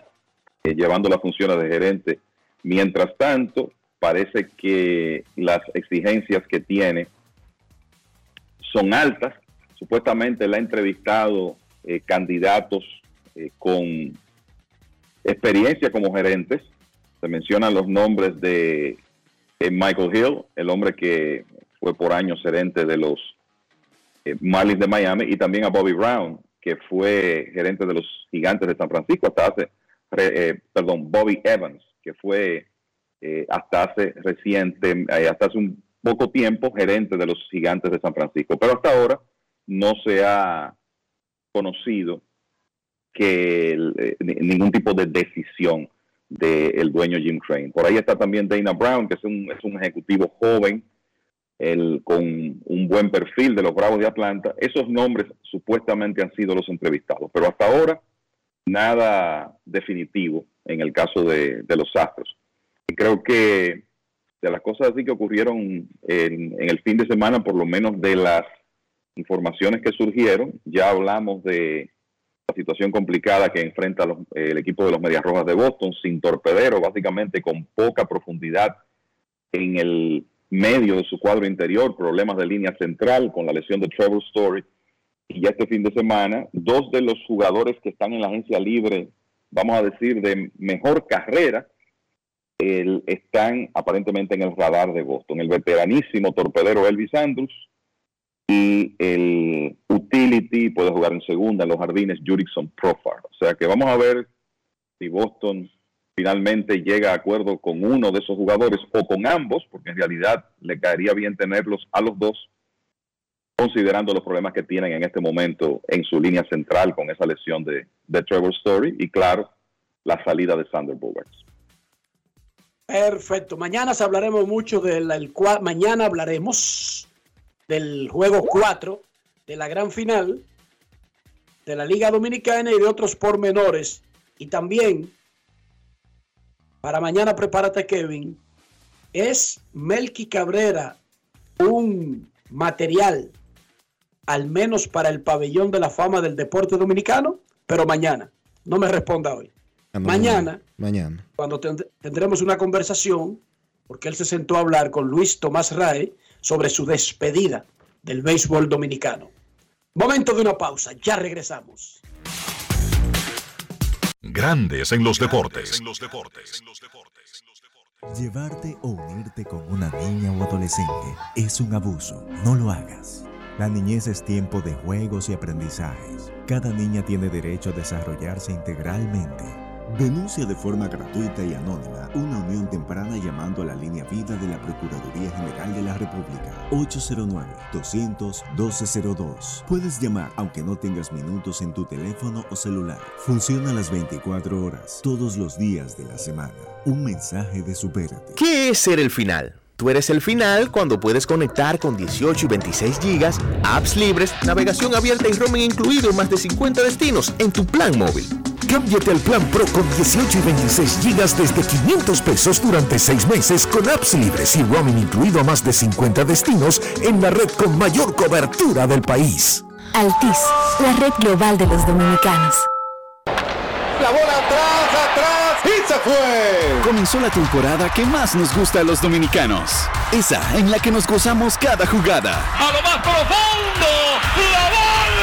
eh, llevando las funciones de gerente. Mientras tanto, parece que las exigencias que tiene son altas. Supuestamente le ha entrevistado candidatos con experiencia como gerentes. Se mencionan los nombres de Michael Hill, el hombre que fue por años gerente de los eh, Marlins de Miami, y también a Bobby Brown, que fue gerente de los Gigantes de San Francisco hasta hace, eh, perdón, Bobby Evans, que fue eh, hasta hace reciente, eh, hasta hace un poco tiempo gerente de los Gigantes de San Francisco. Pero hasta ahora no se ha conocido que el, eh, ni- ningún tipo de decisión del dueño Jim Crane. Por ahí está también Dana Brown, que es un, es un ejecutivo joven, el, con un buen perfil de los Bravos de Atlanta. Esos nombres supuestamente han sido los entrevistados, pero hasta ahora nada definitivo en el caso de, de los Astros. Y creo que de las cosas así que ocurrieron en, el fin de semana, por lo menos de las informaciones que surgieron, ya hablamos de la situación complicada que enfrenta los- el equipo de los Medias Rojas de Boston, sin torpedero, básicamente con poca profundidad en el medio de su cuadro interior, problemas de línea central con la lesión de Trevor Story. Y ya este fin de semana, dos de los jugadores que están en la agencia libre, vamos a decir, de mejor carrera, el- están aparentemente en el radar de Boston. El veteranísimo torpedero Elvis Andrews y el utility puede jugar en segunda en los jardines Jurickson Profar. O sea que vamos a ver si Boston finalmente llega a acuerdo con uno de esos jugadores o con ambos, porque en realidad le caería bien tenerlos a los dos, considerando los problemas que tienen en este momento en su línea central con esa lesión de, de Trevor Story y claro, la salida de Sander Bogarts. Perfecto. Mañana hablaremos mucho del mañana hablaremos del juego 4 de la gran final de la Liga Dominicana y de otros pormenores. Y también para mañana prepárate Kevin, es Melky Cabrera un material al menos para el pabellón de la fama del deporte dominicano, pero mañana, no me responda hoy. Ah, Mañana Mañana. cuando tend- tendremos una conversación, porque él se sentó a hablar con Luis Tomás Rae sobre su despedida del béisbol dominicano. Momento de una pausa, ya regresamos. Grandes en los deportes. Llevarte o unirte con una niña o adolescente es un abuso. No lo hagas. La niñez es tiempo de juegos y aprendizajes. Cada niña tiene derecho a desarrollarse integralmente. Denuncia de forma gratuita y anónima una unión temprana llamando a la línea vida de la Procuraduría General de la República 809-200-1202. Puedes llamar aunque no tengas minutos en tu teléfono o celular. Funciona las 24 horas, todos los días de la semana. Un mensaje de Supérate. ¿Qué es ser el final? Tú eres el final cuando puedes conectar con 18 y 26 gigas, apps libres, navegación abierta y roaming incluido en más de 50 destinos en tu plan móvil. Cámbiate al plan Pro con 18 y 26 gigas desde 500 pesos durante 6 meses con apps libres y roaming incluido a más de 50 destinos en la red con mayor cobertura del país. Altis, la red global de los dominicanos. La bola atrás, atrás y se fue. Comenzó la temporada que más nos gusta a los dominicanos. Esa en la que nos gozamos cada jugada. A lo más profundo, la bola.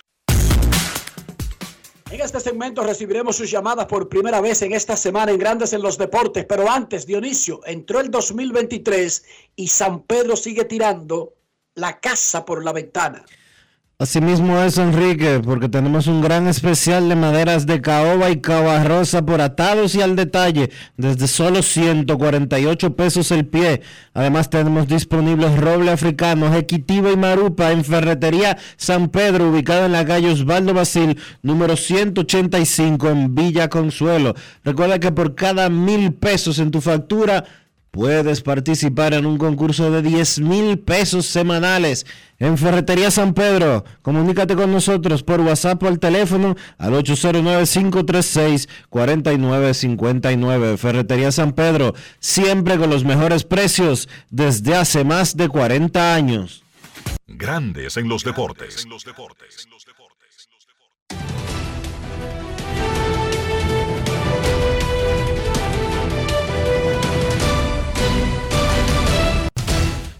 este segmento recibiremos sus llamadas por primera vez en esta semana en Grandes en los Deportes. Pero antes, Dionisio, entró el 2023 y San Pedro sigue tirando la casa por la ventana. Asimismo es, Enrique, porque tenemos un gran especial de maderas de caoba y cabarrosa por atados y al detalle, desde solo 148 pesos el pie. Además tenemos disponibles roble africano, equitivo y marupa en Ferretería San Pedro, ubicado en la calle Osvaldo Basil, número 185 en Villa Consuelo. Recuerda que por cada mil pesos en tu factura, puedes participar en un concurso de 10 mil pesos semanales en Ferretería San Pedro. Comunícate con nosotros por WhatsApp o al teléfono al 809-536-4959. Ferretería San Pedro, siempre con los mejores precios desde hace más de 40 años. Grandes en los deportes.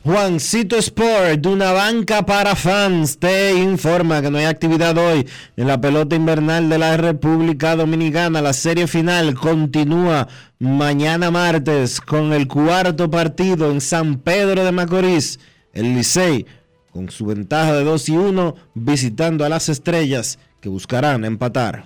Juancito Sport, de una banca para fans, te informa que no hay actividad hoy en la pelota invernal de la República Dominicana. La serie final continúa mañana martes con el cuarto partido en San Pedro de Macorís. El Licey, con su ventaja de 2 y 1, visitando a las estrellas que buscarán empatar.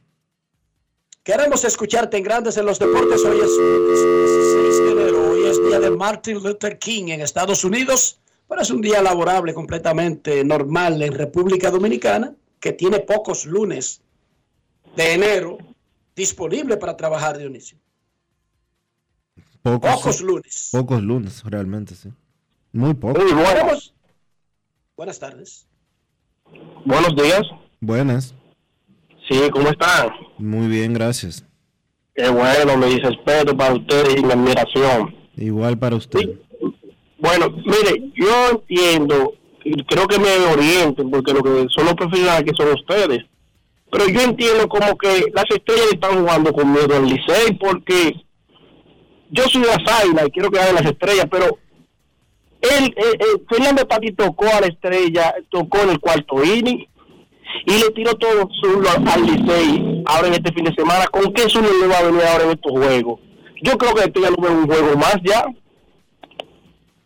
Queremos escucharte en Grandes en los Deportes. Hoy es 16 de enero. Hoy es día de Martin Luther King en Estados Unidos. Pero es un día laborable completamente normal en República Dominicana, que tiene pocos lunes de enero disponible para trabajar, Dionisio. Pocos, Pocos lunes. Pocos lunes, realmente, sí. Muy pocos. Tenemos- Buenas tardes. Buenos días. Buenas. Sí, ¿cómo están? Muy bien, gracias. Qué bueno, mi respeto para ustedes y mi admiración. Igual para usted. Bueno, mire, yo entiendo, y creo que me orienten, porque lo que son los profesionales que son ustedes. Pero yo entiendo como que las estrellas están jugando con miedo al Licey, porque yo soy las águilas y quiero que hagan las estrellas, pero él, eh, eh, Fernando Tati tocó a la estrella, tocó en el cuarto inning y le tiró todo su al Licey ahora en este fin de semana. ¿Con qué solo le va a venir ahora en estos juegos? Yo creo que esto ya no ve un juego más ya.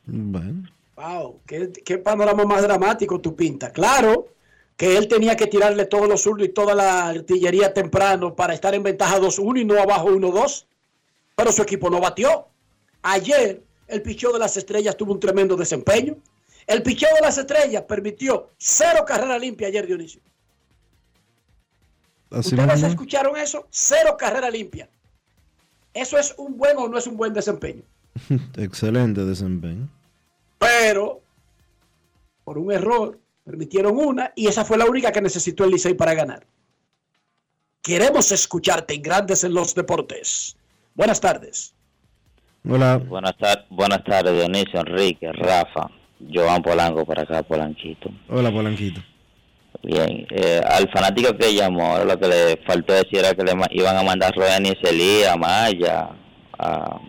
Bueno. Wow, qué, qué panorama más dramático tú pintas. Claro que él tenía que tirarle todos los zurdos y toda la artillería temprano para estar en ventaja 2-1 y no abajo 1-2. Pero su equipo no batió. Ayer el picheo de las estrellas tuvo un tremendo desempeño. El picheo de las estrellas permitió cero carrera limpia ayer, Dionisio. Así ¿Ustedes mismo. escucharon eso? Cero carrera limpia. ¿Eso es un buen o no es un buen desempeño? Excelente desempeño. Pero por un error permitieron una y esa fue la única que necesitó el Licey para ganar. Queremos escucharte en Grandes en los Deportes. Buenas tardes. Hola. Buenas, tar- buenas tardes, Dionisio, Enrique, Rafa, Joan Polanco para acá, Polanquito. Hola, Polanquito. Bien, eh, al fanático que llamó, lo que le faltó decir era que le iban a mandar Royan y Celía, Maya, a-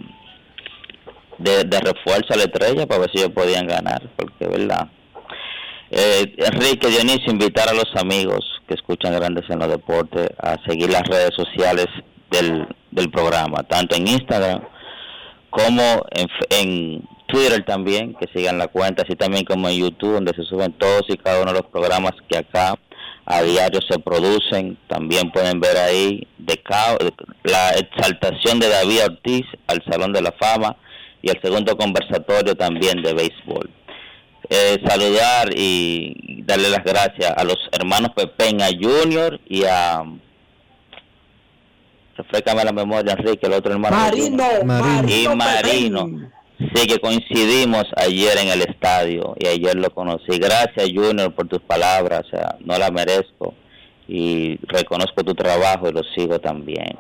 de, de refuerzo a la estrella para ver si ellos podían ganar, porque verdad. Eh, Enrique, Dionisio, invitar a los amigos que escuchan Grandes en los Deportes a seguir las redes sociales del, del programa, tanto en Instagram como en, en Twitter también, que sigan la cuenta, así también como en YouTube, donde se suben todos y cada uno de los programas que acá a diario se producen. También pueden ver ahí de la exaltación de David Ortiz al Salón de la Fama y el segundo conversatorio también de béisbol. Eh, saludar y darle las gracias a los hermanos Pepeña Junior y a refrescame la memoria Enrique el otro hermano Marino, Marino y Marino sí que coincidimos ayer en el estadio y ayer lo conocí gracias Junior por tus palabras o sea no la merezco y reconozco tu trabajo y lo sigo también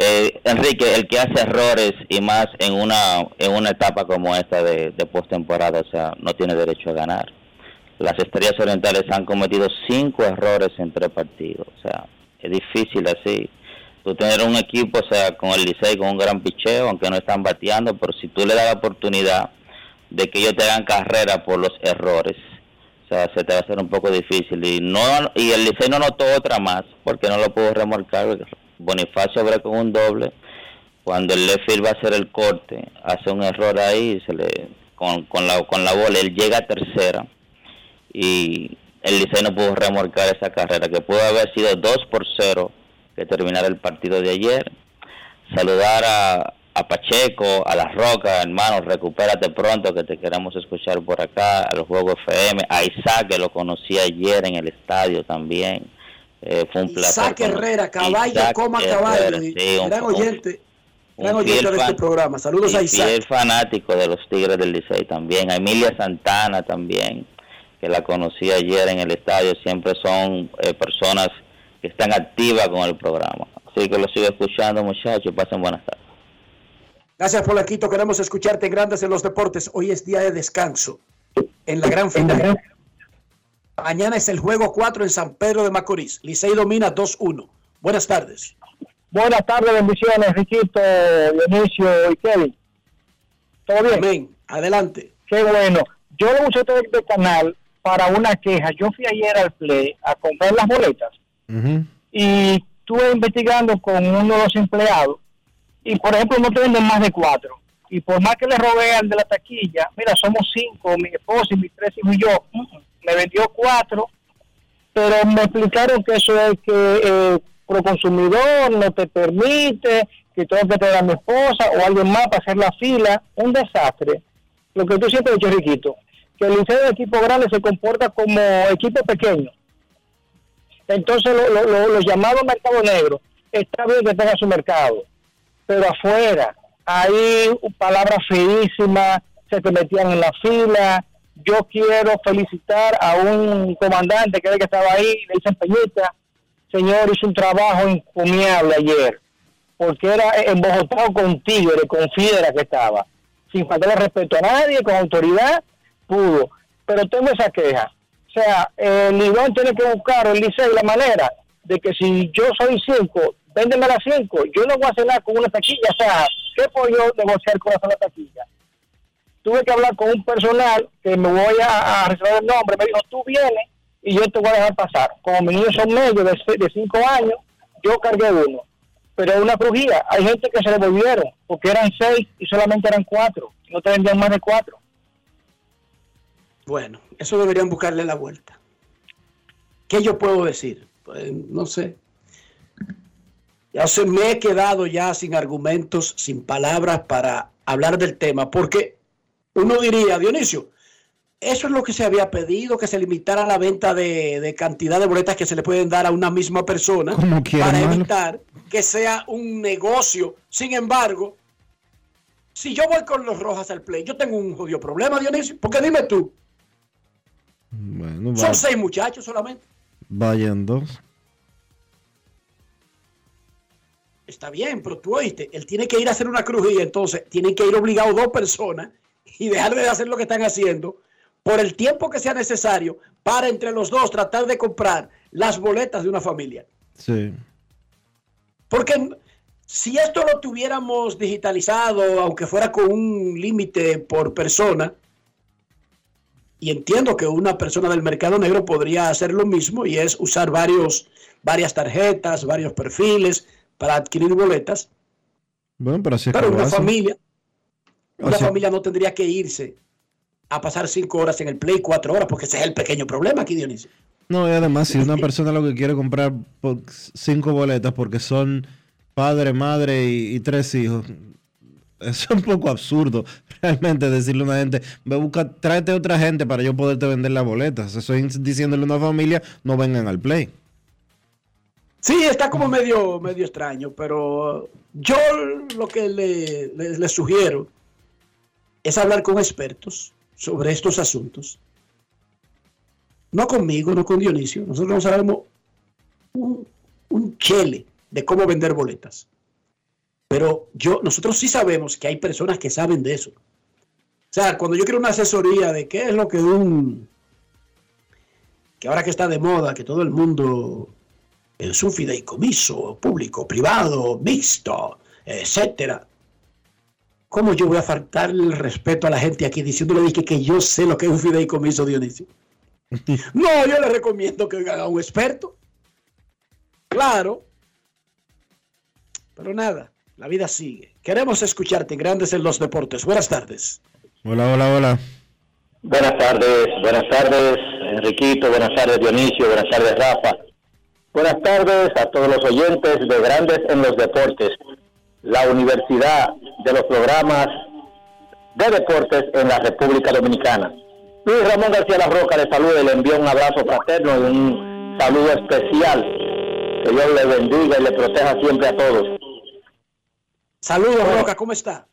eh, Enrique, el que hace errores y más en una en una etapa como esta de, de postemporada, o sea, no tiene derecho a ganar. Las Estrellas Orientales han cometido cinco errores en tres partidos, o sea, es difícil así. Tú tener un equipo, o sea, con el Licey, con un gran picheo, aunque no están bateando, pero si tú le das la oportunidad de que ellos te hagan carrera por los errores, o sea, se te va a hacer un poco difícil. Y no y el Licey no notó otra más, porque no lo pudo remolcar. Bonifacio abre con un doble. Cuando el left field va a hacer el corte, hace un error ahí, se le con, con, la, con la bola, él llega a tercera y el Licey no pudo remolcar esa carrera, que pudo haber sido 2 por 0 que terminara el partido de ayer. Saludar a, a Pacheco, a Las Rocas, hermano, recupérate pronto que te queremos escuchar por acá, al Juego FM, a Isaac, que lo conocí ayer en el estadio también. Eh, fue un placer. Isaac Herrera, caballo, Isaac coma Herrera, caballo. sí, un- gran un- oyente, gran un oyente fiel de este programa. Saludos a y Isaac. fiel fanático de los Tigres del Licey también. A Emilia Santana también, que la conocí ayer en el estadio. Siempre son eh, personas que están activas con el programa. Así que lo sigo escuchando, muchachos. Pasen buenas tardes. Gracias, Polaquito. Queremos escucharte en Grandes en los Deportes. Hoy es día de descanso en la gran final. Mañana es el juego 4 en San Pedro de Macorís. Licey domina 2-1. Buenas tardes. Buenas tardes, bendiciones, Riquito, Dionisio y Kevin. ¿Todo bien? Amén. Adelante. Qué bueno. Yo lo uso este, este canal para una queja. Yo fui ayer al Play a comprar las boletas y estuve investigando con uno de los empleados y, por ejemplo, no te venden más de cuatro. Y por más que le al de la taquilla, mira, somos cinco, mi esposa y mis tres hijos y yo, mm, me vendió cuatro, pero me explicaron que eso es que eh, pro consumidor no te permite, que tengo que traer a mi esposa o alguien más para hacer la fila, un desastre. Lo que tú siempre has dicho, Riquito, que el Licey de equipo grande se comporta como equipo pequeño. Entonces lo- lo- lo- los llamados mercado negro, está bien que tenga su mercado, pero afuera, hay palabras feísimas, se te metían en la fila. Yo quiero felicitar a un comandante que era que estaba ahí, le dicen Peñita, señor, hizo un trabajo encomiable ayer, porque era embojotado con tigre, con fiera que estaba, sin faltarle respeto a nadie, con autoridad, pudo. Pero tengo esa queja. O sea, el Lidón tiene que buscar, el Licey, la manera de que si yo soy cinco, véndeme las cinco. Yo no voy a nada con una taquilla. O sea, ¿qué puedo yo negociar con esa taquilla? Tuve que hablar con un personal que me voy a, a reservar el nombre. Me dijo, tú vienes y yo te voy a dejar pasar. Como mis niños son medios de, cinco años, yo cargué uno. Pero es una crujía. Hay gente que se le volvieron porque eran seis y solamente eran cuatro. No te vendían más de cuatro. Bueno, eso deberían buscarle la vuelta. ¿Qué yo puedo decir? Pues, no sé. Ya se me he quedado ya sin argumentos, sin palabras para hablar del tema, porque uno diría, Dionisio, eso es lo que se había pedido, que se limitara la venta de, de cantidad de boletas que se le pueden dar a una misma persona para evitar que sea un negocio. Sin embargo, si yo voy con los Rojas al play, yo tengo un jodido problema, Dionisio, porque dime tú, Bueno, son va- seis muchachos solamente. vayan dos. Está bien, pero tú oíste, él tiene que ir a hacer una crujía, entonces tienen que ir obligados dos personas y dejar de hacer lo que están haciendo por el tiempo que sea necesario para entre los dos tratar de comprar las boletas de una familia. Sí. Porque si esto lo tuviéramos digitalizado, aunque fuera con un límite por persona, y entiendo que una persona del mercado negro podría hacer lo mismo y es usar varios, varias tarjetas, varios perfiles para adquirir boletas, Bueno, pero así es pero que una familia, una Así- familia no tendría que irse a pasar cinco horas en el play, cuatro horas, porque ese es el pequeño problema aquí, Dionisio. No, y además, si una persona lo que quiere comprar por cinco boletas porque son padre, madre y, y tres hijos, es un poco absurdo realmente decirle a una gente, ve busca, tráete otra gente para yo poderte vender las boletas. Estoy diciéndole a una familia, no vengan al play. Sí, está como medio, medio extraño, pero yo lo que le, le- le sugiero es hablar con expertos sobre estos asuntos. No conmigo, no con Dionisio. Nosotros no sabemos un, un chele de cómo vender boletas. Pero yo, nosotros sí sabemos que hay personas que saben de eso. O sea, cuando yo quiero una asesoría de qué es lo que un... que ahora que está de moda, que todo el mundo es un fideicomiso público, privado, mixto, etcétera. ¿Cómo yo voy a faltarle el respeto a la gente aquí diciéndole dije, que yo sé lo que es un fideicomiso, Dionisio? No, yo le recomiendo que haga un experto. Claro. Pero nada, la vida sigue. Queremos escucharte en Grandes en los Deportes. Buenas tardes. Hola, hola, hola. Buenas tardes, buenas tardes, Enriquito, buenas tardes, Dionisio, buenas tardes, Rafa. Buenas tardes a todos los oyentes de Grandes en los Deportes, la universidad de los programas de deportes en la República Dominicana. Luis Ramón García La Roca le saluda y le envía un abrazo fraterno y un saludo especial. Que Dios le bendiga y le proteja siempre a todos. Saludos, Roca, ¿cómo está?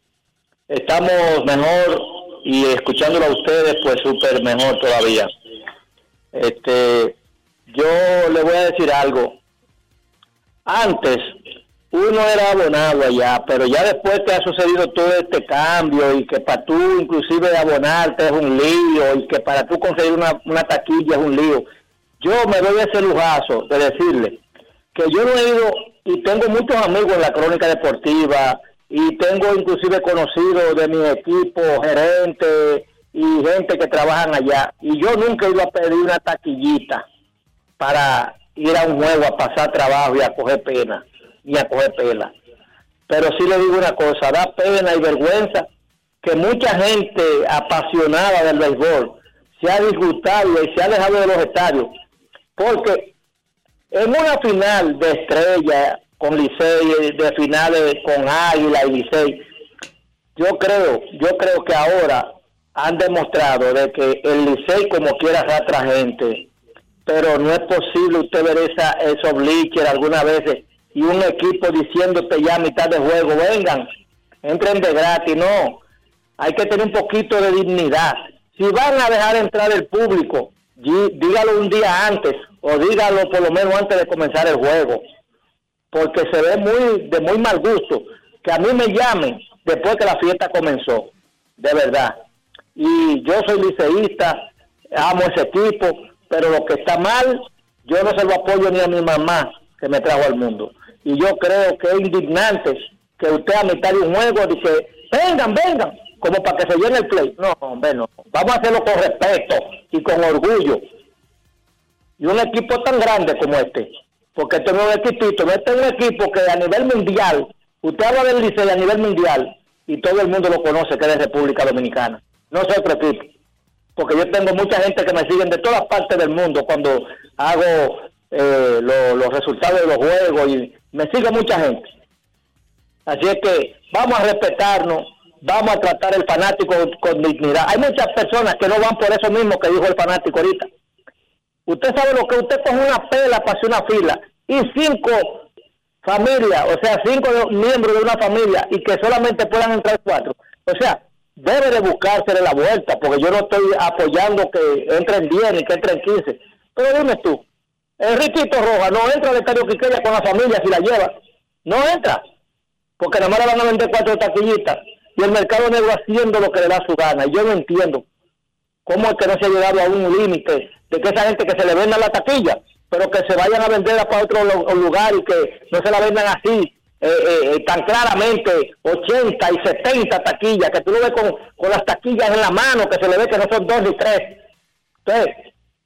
Estamos mejor y escuchándolo a ustedes, pues súper mejor todavía. Este, yo le voy a decir algo. Antes uno era abonado allá, pero ya después que ha sucedido todo este cambio y que para tú inclusive abonarte es un lío y que para tú conseguir una, una taquilla es un lío. Yo me doy ese lujazo de decirle que yo no he ido y tengo muchos amigos en la crónica deportiva y tengo inclusive conocidos de mi equipo, gerentes y gente que trabajan allá y yo nunca ido a pedir una taquillita para ir a un juego a pasar trabajo y a coger pena ni a coger pela. Pero sí le digo una cosa, da pena y vergüenza que mucha gente apasionada del béisbol se ha disgustado y se ha alejado de los estadios porque en una final de estrella con Licey, de finales con Águila y Licey, yo creo, yo creo que ahora han demostrado de que el Licey como quiera arrastra gente, pero no es posible usted ver esa, esos bleachers algunas veces y un equipo diciéndote ya a mitad de juego, vengan, entren de gratis, no, hay que tener un poquito de dignidad. Si van a dejar entrar el público, dígalo un día antes o dígalo por lo menos antes de comenzar el juego, porque se ve muy de muy mal gusto que a mí me llamen después que la fiesta comenzó, de verdad. Y yo soy liceísta, amo ese equipo, pero lo que está mal, yo no se lo apoyo ni a mi mamá que me trajo al mundo. Y yo creo que es indignante que usted a mitad de un juego dice, vengan, vengan, como para que se llene el play. No, hombre, no. Vamos a hacerlo con respeto y con orgullo. Y un equipo tan grande como este, porque este no es un equipito, no este es un equipo que a nivel mundial, usted habla del Licey a nivel mundial y todo el mundo lo conoce que es de República Dominicana. No es otro porque yo tengo mucha gente que me siguen de todas partes del mundo cuando hago eh, lo- los resultados de los juegos y me sigue mucha gente. Así es que vamos a respetarnos, vamos a tratar el fanático con dignidad. Hay muchas personas que no van por eso mismo que dijo el fanático ahorita. Usted sabe lo que usted coge una pela para hacer una fila y cinco familias, o sea, cinco miembros de una familia y que solamente puedan entrar cuatro. O sea, debe de buscársele la vuelta, porque yo no estoy apoyando que entren 10 ni que entren 15. Pero dime tú, Enriquito Roja no entra al estadio Quiqueya con la familia si la lleva. No entra, porque nada más le van a vender cuatro taquillitas y el mercado negro haciendo lo que le da su gana. Yo no entiendo cómo es que no se ha llegado a un límite de que esa gente que se le venda la taquilla, pero que se vayan a venderla para otro lu- lugar y que no se la vendan así, eh, eh, tan claramente, 80 y 70 taquillas, que tú lo ves con, con las taquillas en la mano, que se le ve que no son dos ni tres. Entonces,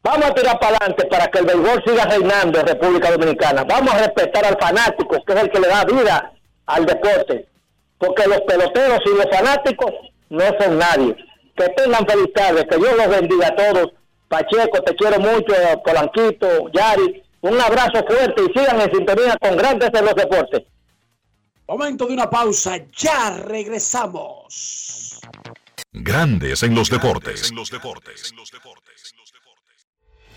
vamos a tirar para adelante para que el béisbol siga reinando en República Dominicana. Vamos a respetar al fanático, que es el que le da vida al deporte. Porque los peloteros y los fanáticos no son nadie. Que tengan feliz tarde, que Dios los bendiga a todos. Pacheco, te quiero mucho, Polanquito, Yari. Un abrazo fuerte y sigan en sintonía con grandes en los deportes. Momento de una pausa, ya regresamos. Grandes en los deportes.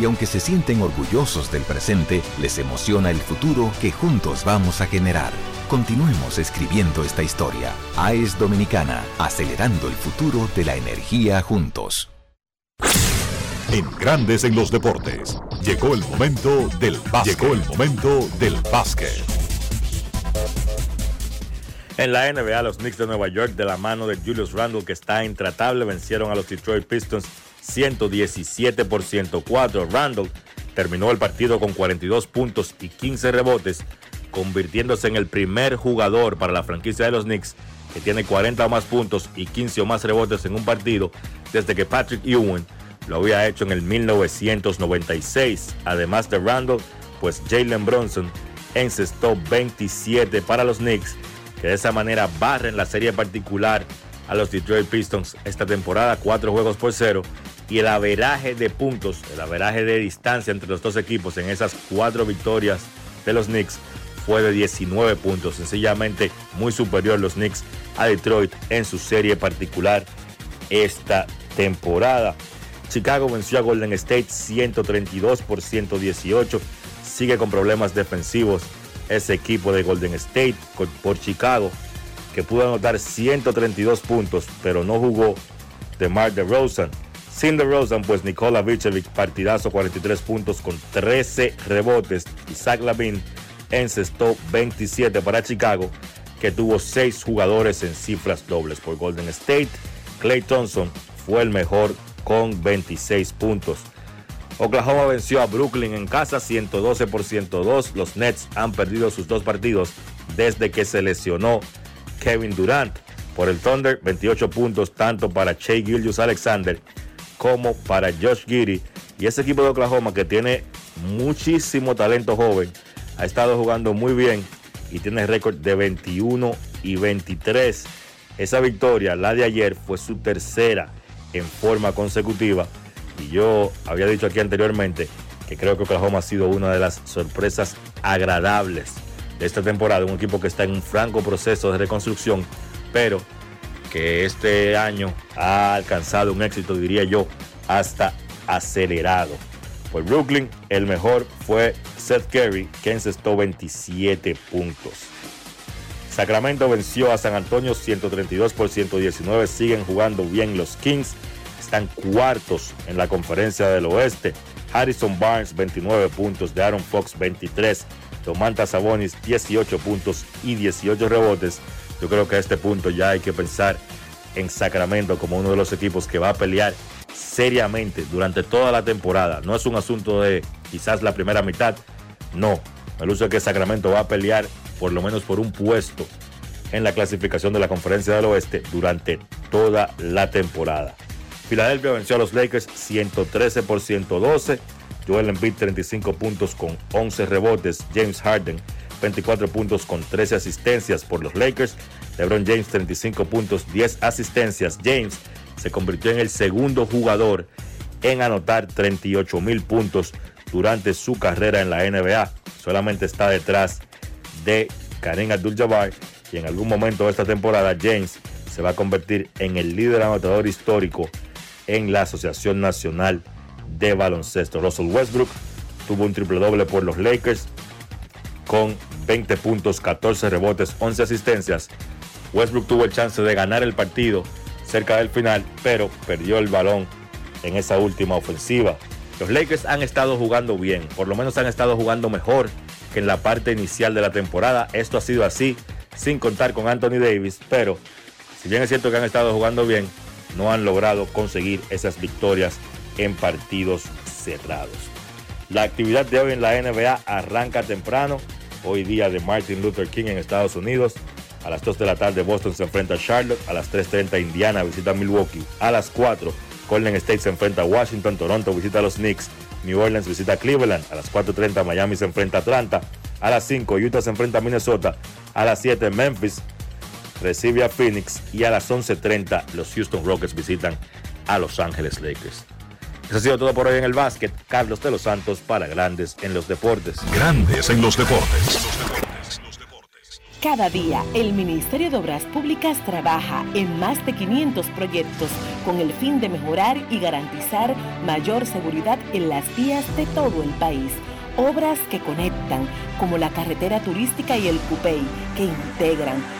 Y aunque se sienten orgullosos del presente, les emociona el futuro que juntos vamos a generar. Continuemos escribiendo esta historia. AES Dominicana, acelerando el futuro de la energía juntos. En Grandes en los deportes. Llegó el momento del básquet. Llegó el momento del básquet. En la NBA, los Knicks de Nueva York, de la mano de Julius Randle, que está intratable, vencieron a los Detroit Pistons 117 por 104. Randle terminó el partido con 42 puntos y 15 rebotes, convirtiéndose en el primer jugador para la franquicia de los Knicks que tiene 40 o más puntos y 15 o más rebotes en un partido desde que Patrick Ewing lo había hecho en el 1996. Además de Randle, pues Jalen Bronson encestó 27 para los Knicks, que de esa manera barren la serie particular a los Detroit Pistons esta temporada, cuatro juegos por cero, y el averaje de puntos, el averaje de distancia entre los dos equipos en esas cuatro victorias de los Knicks fue de 19 puntos, sencillamente muy superior los Knicks a Detroit en su serie particular esta temporada. Chicago venció a Golden State 132 por 118. Sigue con problemas defensivos ese equipo de Golden State por Chicago, que pudo anotar 132 puntos, pero no jugó de Mark DeRozan. Sin DeRozan, pues Nikola Vucevic partidazo 43 puntos con 13 rebotes Zach Lavin encestó 27 para Chicago, que tuvo 6 jugadores en cifras dobles por Golden State. Clay Thompson fue el mejor con 26 puntos. Oklahoma venció a Brooklyn en casa 112 por 102. Los Nets han perdido sus dos partidos desde que se lesionó Kevin Durant. Por el Thunder, 28 puntos tanto para Shea Gillius Alexander como para Josh Giddy. Y ese equipo de Oklahoma que tiene muchísimo talento joven, ha estado jugando muy bien y tiene récord de 21 y 23. Esa victoria, la de ayer, fue su tercera en forma consecutiva. Y yo había dicho aquí anteriormente que creo que Oklahoma ha sido una de las sorpresas agradables de esta temporada. Un equipo que está en un franco proceso de reconstrucción, pero que este año ha alcanzado un éxito, diría yo, hasta acelerado. Por Brooklyn, el mejor fue Seth Curry, que encestó 27 puntos. Sacramento venció a San Antonio 132 por 119. Siguen jugando bien los Kings están cuartos en la conferencia del oeste. Harrison Barnes 29 puntos, de Aaron Fox 23, Domantas Sabonis 18 puntos y 18 rebotes. Yo creo que a este punto ya hay que pensar en Sacramento como uno de los equipos que va a pelear seriamente durante toda la temporada. No es un asunto de quizás la primera mitad, no. Uso es que Sacramento va a pelear por lo menos por un puesto en la clasificación de la conferencia del oeste durante toda la temporada. Filadelfia venció a los Lakers 113 por 112. Joel Embiid 35 puntos con 11 rebotes. James Harden 24 puntos con 13 asistencias por los Lakers. LeBron James 35 puntos, 10 asistencias. James se convirtió en el segundo jugador en anotar 38 mil puntos durante su carrera en la NBA. Solamente está detrás de Karim Abdul-Jabbar y en algún momento de esta temporada James se va a convertir en el líder anotador histórico en la Asociación Nacional de Baloncesto. Russell Westbrook tuvo un triple doble por los Lakers con 20 puntos, 14 rebotes, 11 asistencias. Westbrook tuvo el chance de ganar el partido cerca del final, pero perdió el balón en esa última ofensiva. Los Lakers han estado jugando bien, por lo menos han estado jugando mejor que en la parte inicial de la temporada. Esto ha sido así sin contar con Anthony Davis, pero si bien es cierto que han estado jugando bien, no han logrado conseguir esas victorias en partidos cerrados. La actividad de hoy en la NBA arranca temprano, hoy día de Martin Luther King en Estados Unidos. A las 2 de la tarde Boston se enfrenta a Charlotte, a las 3.30 Indiana visita Milwaukee, a las 4 Golden State se enfrenta a Washington, Toronto visita a los Knicks, New Orleans visita a Cleveland, a las 4.30 Miami se enfrenta a Atlanta, a las 5 Utah se enfrenta a Minnesota, a las 7 Memphis recibe a Phoenix. Y a las 11.30 los Houston Rockets visitan a Los Ángeles Lakers. Eso ha sido todo por hoy en el básquet. Carlos de los Santos para Grandes en los Deportes. Grandes en los Deportes. Cada día, el Ministerio de Obras Públicas trabaja en más de 500 proyectos con el fin de mejorar y garantizar mayor seguridad en las vías de todo el país Obras que conectan, como la carretera turística y el Cupey, que integran,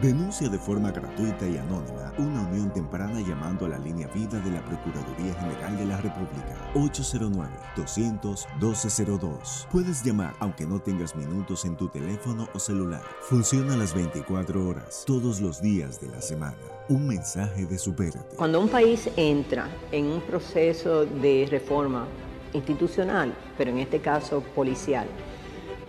Denuncia de forma gratuita y anónima una unión temprana llamando a la línea vida de la Procuraduría General de la República 809-200-1202. Puedes llamar aunque no tengas minutos en tu teléfono o celular. Funciona las 24 horas, todos los días de la semana. Un mensaje de Supérate. Cuando un país entra en un proceso de reforma institucional, pero en este caso policial,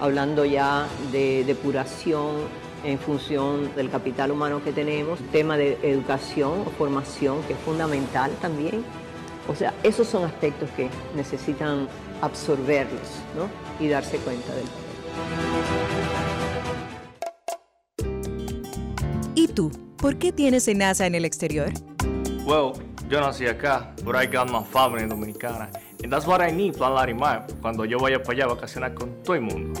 hablando ya de depuración en función del capital humano que tenemos, tema de educación o formación que es fundamental también. O sea, esos son aspectos que necesitan absorberlos ¿no? y darse cuenta del ¿Y tú? ¿Por qué tienes NASA en el exterior? Well, yo nací acá, but I got my family dominicana. And that's what I need, Plan Larimar, cuando yo vaya para allá a vacacionar con todo el mundo.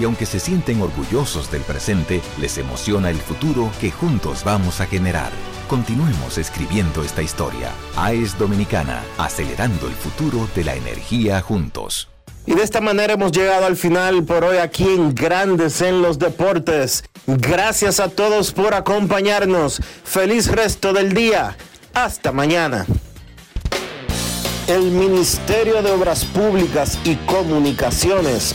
Y aunque se sienten orgullosos del presente, les emociona el futuro que juntos vamos a generar. Continuemos escribiendo esta historia. AES Dominicana, acelerando el futuro de la energía juntos. Y de esta manera hemos llegado al final por hoy aquí en Grandes en los Deportes. Gracias a todos por acompañarnos. Feliz resto del día. Hasta mañana. El Ministerio de Obras Públicas y Comunicaciones